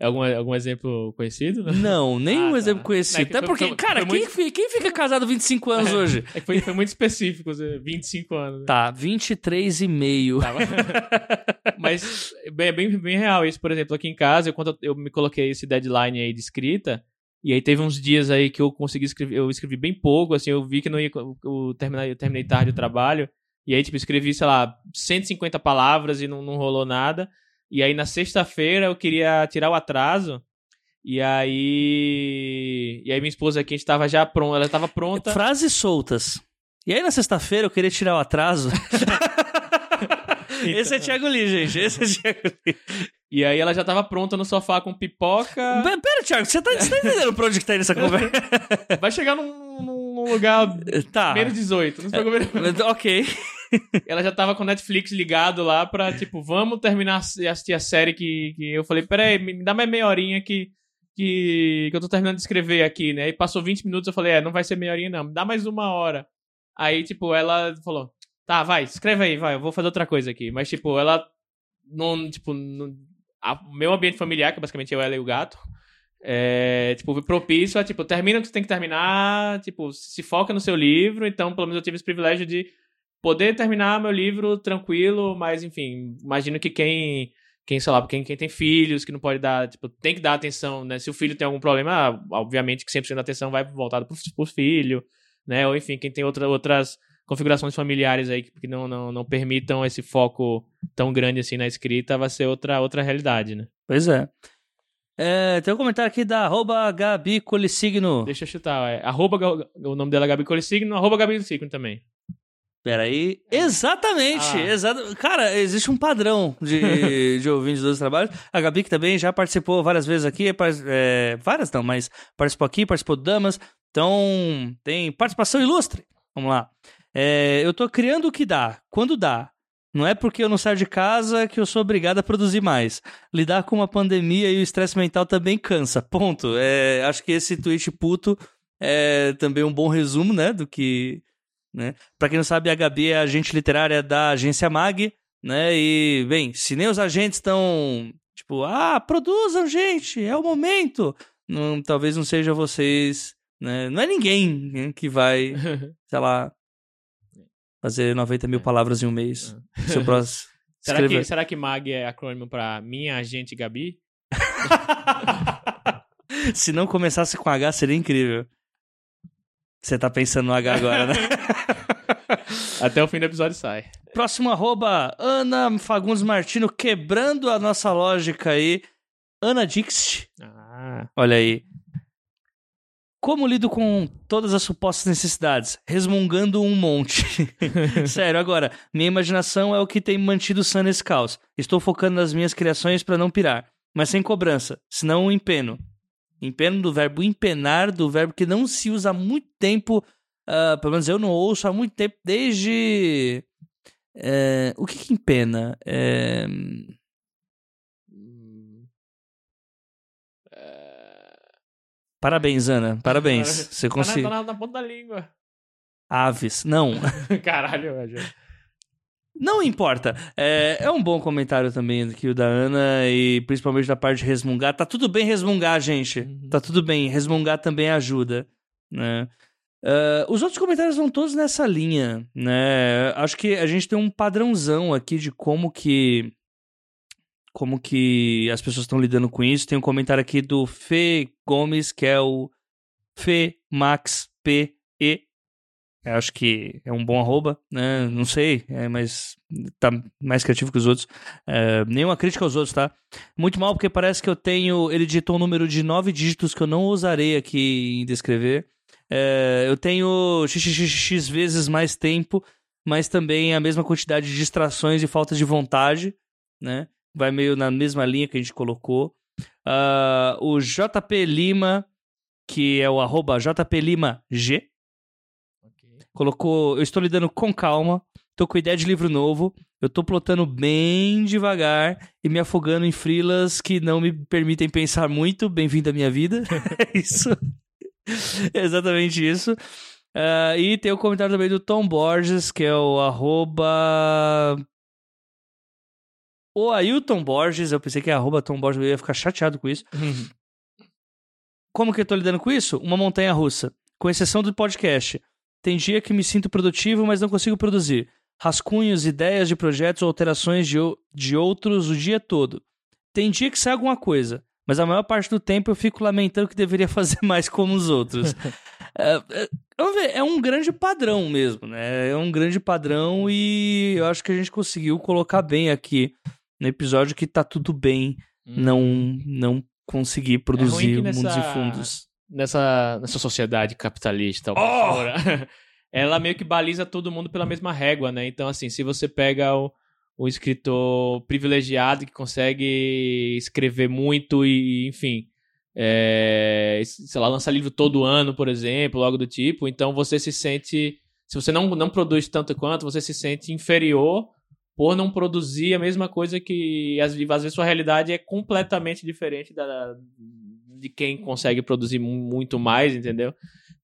Algum, algum exemplo conhecido? *laughs* Não, nenhum ah, tá. exemplo conhecido. É Até porque, foi, cara, foi quem, muito... quem fica casado 25 anos é, hoje? É foi, foi muito específico, 25 anos. Né? Tá, 23 e meio. Tá, *laughs* mas é bem, bem real isso, por exemplo, aqui em casa, eu, quando eu me coloquei esse deadline aí de escrita, e aí teve uns dias aí que eu consegui escrever, eu escrevi bem pouco, assim, eu vi que não ia, eu terminei, eu terminei tarde o trabalho, e aí, tipo, escrevi, sei lá, 150 palavras e não, não rolou nada. E aí na sexta-feira eu queria tirar o atraso. E aí. E aí minha esposa aqui, a gente tava já pronta. Ela tava pronta. Frases soltas. E aí na sexta-feira eu queria tirar o atraso. *laughs* então... Esse é Thiago Lee, gente. Esse é Thiago Lee. E aí essa já tava pronta no sofá com pipoca. Pera, Thiago, você tá, você tá entendendo pra onde que tá indo essa conversa? Vai chegar num, num lugar tá. menos 18. Não se preocupe. *laughs* ok. *laughs* ela já tava com o Netflix ligado lá pra, tipo, vamos terminar e assistir a série que, que eu falei, peraí, me dá mais meia horinha que, que, que eu tô terminando de escrever aqui, né? E passou 20 minutos, eu falei, é, não vai ser meia horinha não, me dá mais uma hora. Aí, tipo, ela falou, tá, vai, escreve aí, vai, eu vou fazer outra coisa aqui. Mas, tipo, ela não, tipo, não, o meu ambiente familiar, que basicamente eu, ela e o gato, é, tipo, propício a, tipo, termina o que você tem que terminar, tipo, se foca no seu livro, então, pelo menos eu tive esse privilégio de poder terminar meu livro tranquilo, mas, enfim, imagino que quem, quem sei lá, quem, quem tem filhos, que não pode dar, tipo, tem que dar atenção, né, se o filho tem algum problema, obviamente que 100% da atenção vai voltada pro, pro filho, né, ou enfim, quem tem outra, outras configurações familiares aí que não, não, não permitam esse foco tão grande assim na escrita, vai ser outra, outra realidade, né. Pois é. É, tem um comentário aqui da arroba Gabi Colissigno. Deixa eu chutar, é arroba, o nome dela é Gabi Colissigno, arroba Gabi Colissigno também. Peraí. Exatamente! Ah. Exato. Cara, existe um padrão de, *laughs* de ouvintes dos trabalhos. A Gabi, que também já participou várias vezes aqui, é, várias não, mas participou aqui, participou do Damas. Então, tem participação ilustre. Vamos lá. É, eu tô criando o que dá, quando dá. Não é porque eu não saio de casa que eu sou obrigado a produzir mais. Lidar com uma pandemia e o estresse mental também cansa. Ponto. É, acho que esse tweet puto é também um bom resumo, né, do que... Né? Pra quem não sabe, a Gabi é agente literária da agência MAG, né, e, bem, se nem os agentes estão, tipo, ah, produzam, gente, é o momento. Não, talvez não seja vocês, né, não é ninguém né, que vai, *laughs* sei lá, fazer 90 mil é. palavras em um mês. É. Seu próximo. *laughs* será, que, será que MAG é acrônimo para Minha Agente Gabi? *laughs* Se não começasse com H, seria incrível. Você tá pensando no H agora, né? *laughs* Até o fim do episódio sai. Próximo arroba, Ana Fagundes Martino, quebrando a nossa lógica aí. Ana Dix. Ah. Olha aí. Como lido com todas as supostas necessidades? Resmungando um monte. *laughs* Sério, agora, minha imaginação é o que tem mantido sã nesse caos. Estou focando nas minhas criações para não pirar, mas sem cobrança, senão um empeno. Empeno do verbo empenar, do verbo que não se usa há muito tempo, uh, pelo menos eu não ouço há muito tempo, desde. Uh, o que, que empena? Uh... Parabéns, Ana. Parabéns. *laughs* Você conseguiu. Tá na, na, ponta da língua. Aves. Não. *laughs* Caralho, velho. Não importa. É, é, um bom comentário também aqui o da Ana e principalmente da parte de resmungar. Tá tudo bem resmungar, gente. Uhum. Tá tudo bem. Resmungar também ajuda, né? Uh, os outros comentários vão todos nessa linha, né? Acho que a gente tem um padrãozão aqui de como que como que as pessoas estão lidando com isso. Tem um comentário aqui do Fê Gomes, que é o Fê Max P E. Eu acho que é um bom arroba, né? Não sei, é, mas tá mais criativo que os outros. É, nenhuma crítica aos outros, tá? Muito mal, porque parece que eu tenho. Ele digitou um número de nove dígitos que eu não ousarei aqui em descrever. É, eu tenho xxx vezes mais tempo, mas também a mesma quantidade de distrações e falta de vontade, né? vai meio na mesma linha que a gente colocou. Uh, o JP Lima, que é o arroba JP Lima G. colocou: Eu estou lidando com calma, tô com ideia de livro novo, eu tô plotando bem devagar e me afogando em frilas que não me permitem pensar muito. Bem-vindo à minha vida. *laughs* é isso. É *laughs* exatamente isso. Uh, e tem o comentário também do Tom Borges, que é o arroba o Ailton Borges, eu pensei que é arroba Tom Borges, eu ia ficar chateado com isso. Uhum. Como que eu tô lidando com isso? Uma montanha russa. Com exceção do podcast. Tem dia que me sinto produtivo, mas não consigo produzir. Rascunhos, ideias de projetos ou alterações de, de outros o dia todo. Tem dia que sai alguma coisa, mas a maior parte do tempo eu fico lamentando que deveria *laughs* fazer mais como os outros. *laughs* é, é, vamos ver, é um grande padrão mesmo, né? É um grande padrão e eu acho que a gente conseguiu colocar bem aqui no episódio que tá tudo bem hum. não não conseguir produzir é nessa, mundos e fundos. Nessa, nessa sociedade capitalista, oh! *laughs* ela meio que baliza todo mundo pela mesma régua, né? Então, assim, se você pega o, o escritor privilegiado que consegue escrever muito e, enfim, é, sei lá, lança livro todo ano, por exemplo, algo do tipo, então você se sente. Se você não, não produz tanto quanto, você se sente inferior por não produzir a mesma coisa que às, às vezes sua realidade é completamente diferente da, de quem consegue produzir muito mais, entendeu?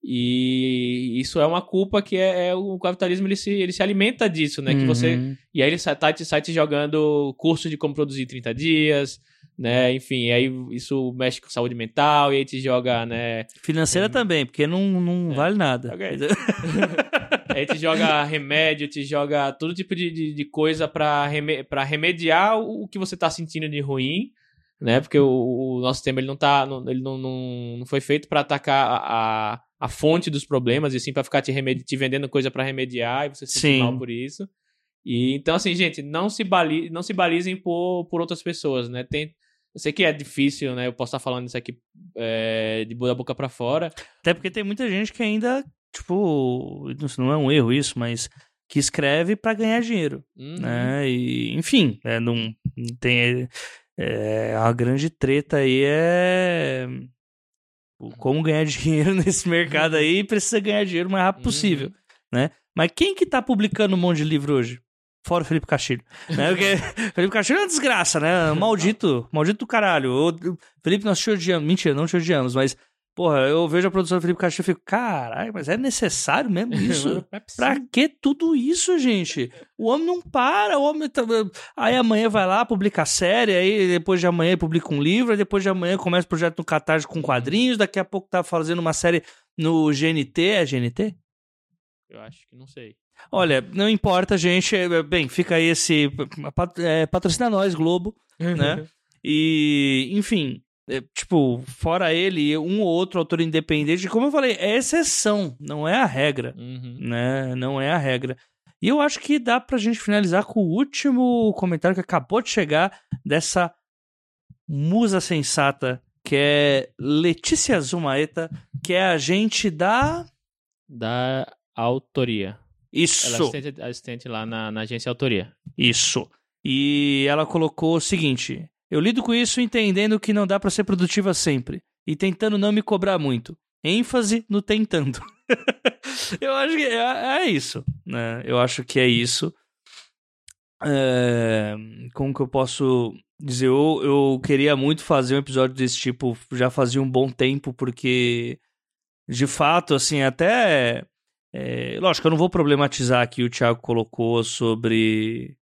E isso é uma culpa que é, é, o capitalismo ele se, ele se alimenta disso, né? Uhum. Que você uhum. e aí ele sai, tá, sai te jogando curso de como produzir em 30 dias, né? Enfim, aí isso mexe com saúde mental e aí te joga, né? Financeira Uhum. também, porque não, não É. vale nada. Ok. *laughs* aí te joga remédio, te joga todo tipo de, de, de coisa pra, reme pra remediar o, o que você tá sentindo de ruim, né? Porque o, o nosso tema ele não tá, não- ele não, não, não foi feito pra atacar a, a, a fonte dos problemas e sim pra ficar te, remedi te vendendo coisa pra remediar e você se sentir mal por isso. E então assim, gente, não se bali não se balizem por, por outras pessoas, né? Tem eu sei que é difícil, né? Eu posso estar falando isso aqui é, de da boca pra fora. Até porque tem muita gente que ainda, tipo, não é um erro isso, mas que escreve pra ganhar dinheiro, Uhum. né? E, enfim, é, não tem... É, a grande treta aí é como ganhar *laughs* dinheiro nesse mercado aí precisa ganhar dinheiro o mais rápido possível, Uhum. né? Mas quem que tá publicando um monte de livro hoje? Fora o Felipe Castilho. Né? Porque *laughs* Felipe Castilho é uma desgraça, né? Maldito. Maldito do caralho. O Felipe, nós te odiamos. Mentira, não te odiamos, mas, porra, eu vejo a produção do Felipe Castilho e fico, caralho, mas é necessário mesmo *laughs* isso? É Pra que tudo isso, gente? O homem não para, o homem tá... Aí amanhã vai lá, publica a série, aí depois de amanhã publica um livro, aí depois de amanhã começa o projeto no Catarse com quadrinhos, daqui a pouco tá fazendo uma série no GNT, é GNT? Eu acho que não sei. Olha, não importa, gente. Bem, fica aí esse. é, patrocina nós, Globo, né? *laughs* E, enfim, é, tipo, fora ele, um ou outro autor independente, como eu falei, é exceção, não é a regra, Uhum. né? Não é a regra. E eu acho que dá pra gente finalizar com o último comentário que acabou de chegar dessa musa sensata, que é Letícia Zumaeta, que é a agente da. Da autoria. Ela é Isso! assistente, assistente lá na, na agência autoria. Isso. E ela colocou o seguinte: Eu lido com isso entendendo que não dá pra ser produtiva sempre e tentando não me cobrar muito. ênfase no tentando. *laughs* eu acho que é, é isso, né? Eu acho que é isso. É, como que eu posso dizer? Eu, eu queria muito fazer um episódio desse tipo já fazia um bom tempo, porque de fato, assim, até. É, lógico, eu não vou problematizar aqui o Thiago colocou sobre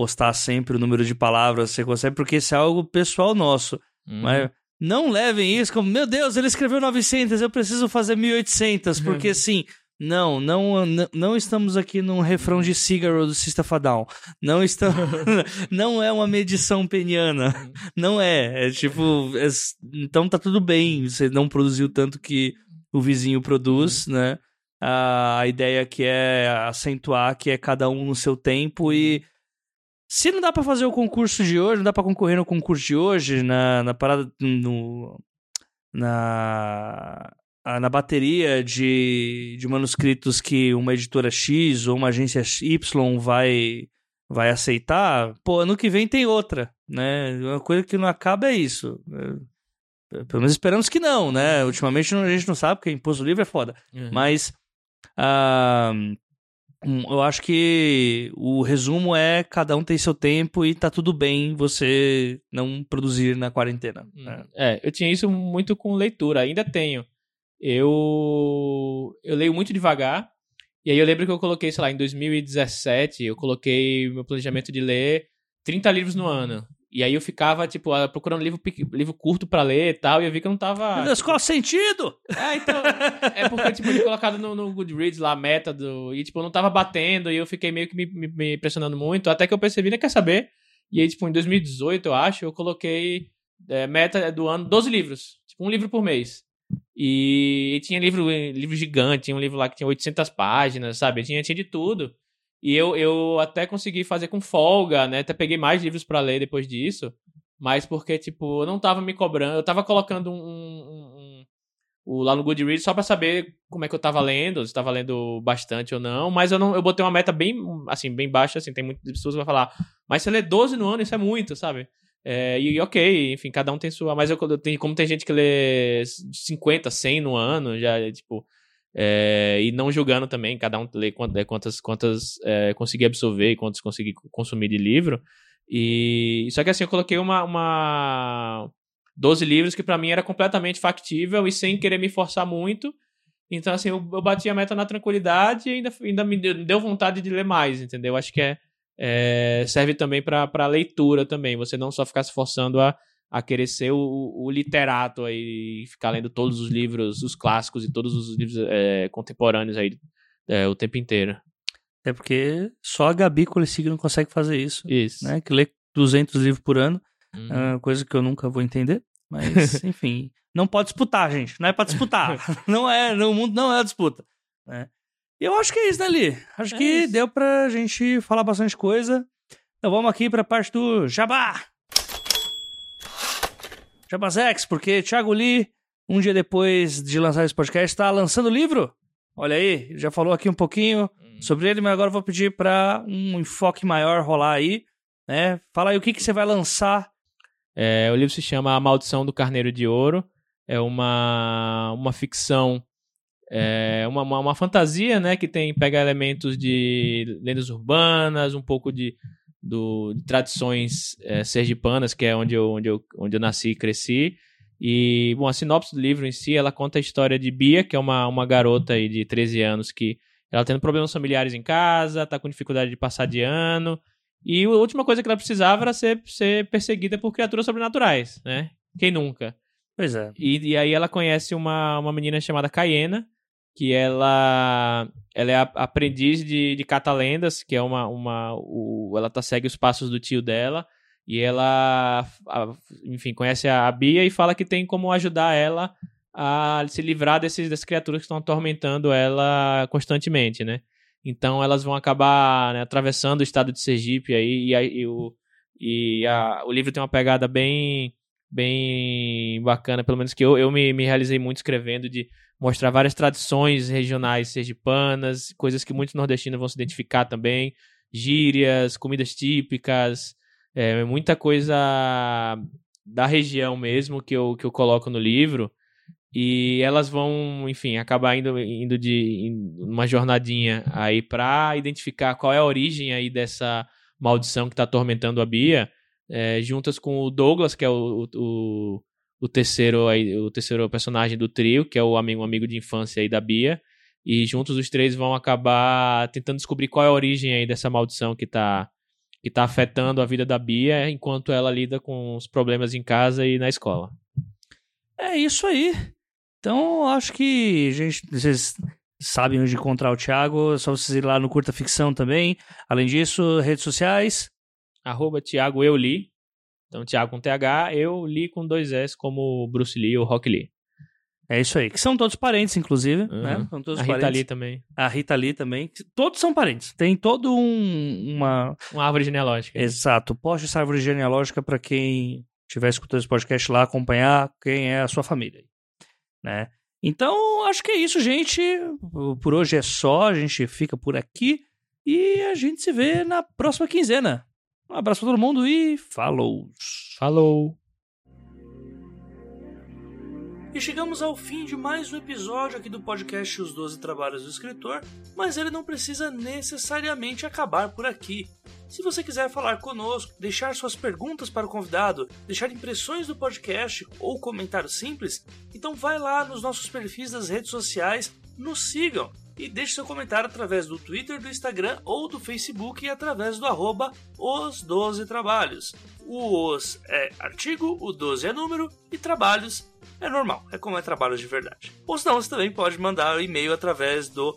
postar sempre o número de palavras que você consegue, porque isso é algo pessoal nosso. Uhum. Mas não levem isso como, meu Deus, ele escreveu 900, eu preciso fazer 1800, *laughs* porque assim, não, não, não, estamos aqui num refrão de Cigarro do System of a Down. Não estamos, *laughs* não é uma medição peniana. Não é, é tipo, é- então tá tudo bem, você não produziu tanto que o vizinho produz, né? A, a ideia que é acentuar que é cada um no seu tempo e se não dá pra fazer o concurso de hoje, não dá pra concorrer no concurso de hoje, na, na parada, no, na, na bateria de, de manuscritos que uma editora X ou uma agência Y vai, vai aceitar, pô, ano que vem tem outra, né? Uma coisa que não acaba é isso. É, Pelo menos esperamos que não, né? Ultimamente a gente não sabe, porque imposto livre é foda. Uhum. Mas hum, eu acho que o resumo é cada um tem seu tempo e tá tudo bem você não produzir na quarentena. né? É, eu tinha isso muito com leitura, ainda tenho. Eu eu leio muito devagar. E aí eu lembro que eu coloquei, sei lá, em 2017, eu coloquei meu planejamento de ler 30 livros no ano. E aí eu ficava, tipo, ah, procurando livro, livro curto pra ler e tal, e eu vi que eu não tava. Meu Deus, qual o sentido? É, então. É porque, tipo, eu tinha colocado no, no Goodreads lá a meta do. E, tipo, eu não tava batendo e eu fiquei meio que me, me, me impressionando muito. Até que eu percebi, né? Quer saber? E aí, tipo, em 2018, eu acho, eu coloquei é, meta do ano 12 livros. Tipo, um livro por mês. E, e tinha livro, livro gigante, tinha um livro lá que tinha 800 páginas, sabe? Tinha, tinha de tudo. E eu, eu até consegui fazer com folga, né? Até peguei mais livros pra ler depois disso. Mas porque, tipo, eu não tava me cobrando. Eu tava colocando um, um- um- o, lá no Goodreads só pra saber como é que eu tava lendo, se tava lendo bastante ou não. Mas eu não eu botei uma meta bem, assim, bem baixa, assim. Tem muitas pessoas que vão falar, mas você lê 12 no ano, isso é muito, sabe? É, e ok, enfim, cada um tem sua. Mas eu, eu tenho, como tem gente que lê 50, 100 no ano, já, tipo. É, e não julgando também, cada um lê é, quantas, quantas é, conseguir absorver e quantas conseguir consumir de livro. E só que assim, eu coloquei uma, uma 12 livros que pra mim era completamente factível e sem querer me forçar muito. Então, assim, eu, eu bati a meta na tranquilidade e ainda, ainda me deu, deu vontade de ler mais, entendeu? Acho que é, é, serve também pra leitura também. Você não só ficar se forçando a, a querer ser o, o literato aí, ficar lendo todos os livros, os clássicos e todos os livros é, contemporâneos aí é, o tempo inteiro. Até porque só a Gabi Colissigno consegue fazer isso. Isso. Né? Que lê 200 livros por ano, Uhum. é uma coisa que eu nunca vou entender. Mas, *laughs* enfim, não pode disputar, gente. Não é pra disputar. *laughs* não é, no mundo não é disputa. Né? E eu acho que é isso, né, Li? Acho É que isso. deu pra gente falar bastante coisa. Então vamos aqui pra parte do Jabá. Jabazex, porque Thiago Lee, um dia depois de lançar esse podcast, está lançando livro. Olha aí, já falou aqui um pouquinho sobre ele, mas agora eu vou pedir para um enfoque maior rolar aí, né? Fala aí o que, que você vai lançar. É, o livro se chama A Maldição do Carneiro de Ouro. É uma, uma ficção, é, *laughs* uma, uma, uma fantasia, né? Que tem pega elementos de lendas urbanas, um pouco de, do, de tradições é, sergipanas, que é onde eu, onde, eu, onde eu nasci e cresci. E, bom, a sinopse do livro em si, ela conta a história de Bia, que é uma, uma garota aí de 13 anos que ela tendo problemas familiares em casa, tá com dificuldade de passar de ano. E a última coisa que ela precisava era ser, ser perseguida por criaturas sobrenaturais, né? Quem nunca? Pois é. E, e aí ela conhece uma, uma menina chamada Cayena, que ela, ela é a- aprendiz de, de catalendas, que é uma. uma o, ela tá, segue os passos do tio dela. E ela, a- enfim, conhece a Bia e fala que tem como ajudar ela a se livrar desses, dessas criaturas que estão atormentando ela constantemente, né? Então elas vão acabar né, atravessando o estado de Sergipe aí e, aí, e o, e a- o livro tem uma pegada bem bem bacana, pelo menos que eu, eu me, me realizei muito escrevendo de mostrar várias tradições regionais sergipanas, coisas que muitos nordestinos vão se identificar também, gírias, comidas típicas, é, muita coisa da região mesmo que eu, que eu coloco no livro. E elas vão, enfim, acabar indo, indo de uma jornadinha aí pra identificar qual é a origem aí dessa maldição que tá atormentando a Bia, é, juntas com o Douglas, que é o, o, o terceiro aí, o terceiro personagem do trio, que é o amigo, um amigo de infância aí da Bia. E juntos os três vão acabar tentando descobrir qual é a origem aí dessa maldição que tá, que tá afetando a vida da Bia, enquanto ela lida com os problemas em casa e na escola. É isso aí. Então, acho que gente, vocês sabem onde encontrar o Thiago. É só vocês ir lá no Curta Ficção também. Além disso, redes sociais. arroba Thiago Eu Li. Então, Thiago com TH, eu li com dois S, como Bruce Lee ou Rock Lee. É isso aí. Que são todos parentes, inclusive. Uhum. Né? São todos A Rita parentes. Lee também. A Rita Lee também. Todos são parentes. Tem todo um. Uma. Uma árvore genealógica. Exato. Poste essa árvore genealógica para quem estiver escutando esse podcast lá, acompanhar quem é a sua família. Né? Então, acho que é isso, gente. Por hoje é só. A gente fica por aqui. E a gente se vê na próxima quinzena. Um abraço pra todo mundo e falou! Falou! E chegamos ao fim de mais um episódio aqui do podcast Os Doze Trabalhos do Escritor, mas ele não precisa necessariamente acabar por aqui. Se você quiser falar conosco, deixar suas perguntas para o convidado, deixar impressões do podcast ou comentário simples, então vai lá nos nossos perfis das redes sociais, nos sigam e deixe seu comentário através do Twitter, do Instagram ou do Facebook e através do arroba Os 12 Trabalhos. O os é artigo, o 12 é número e trabalhos é normal, é como é trabalhos de verdade. Ou senão você também pode mandar um e-mail através do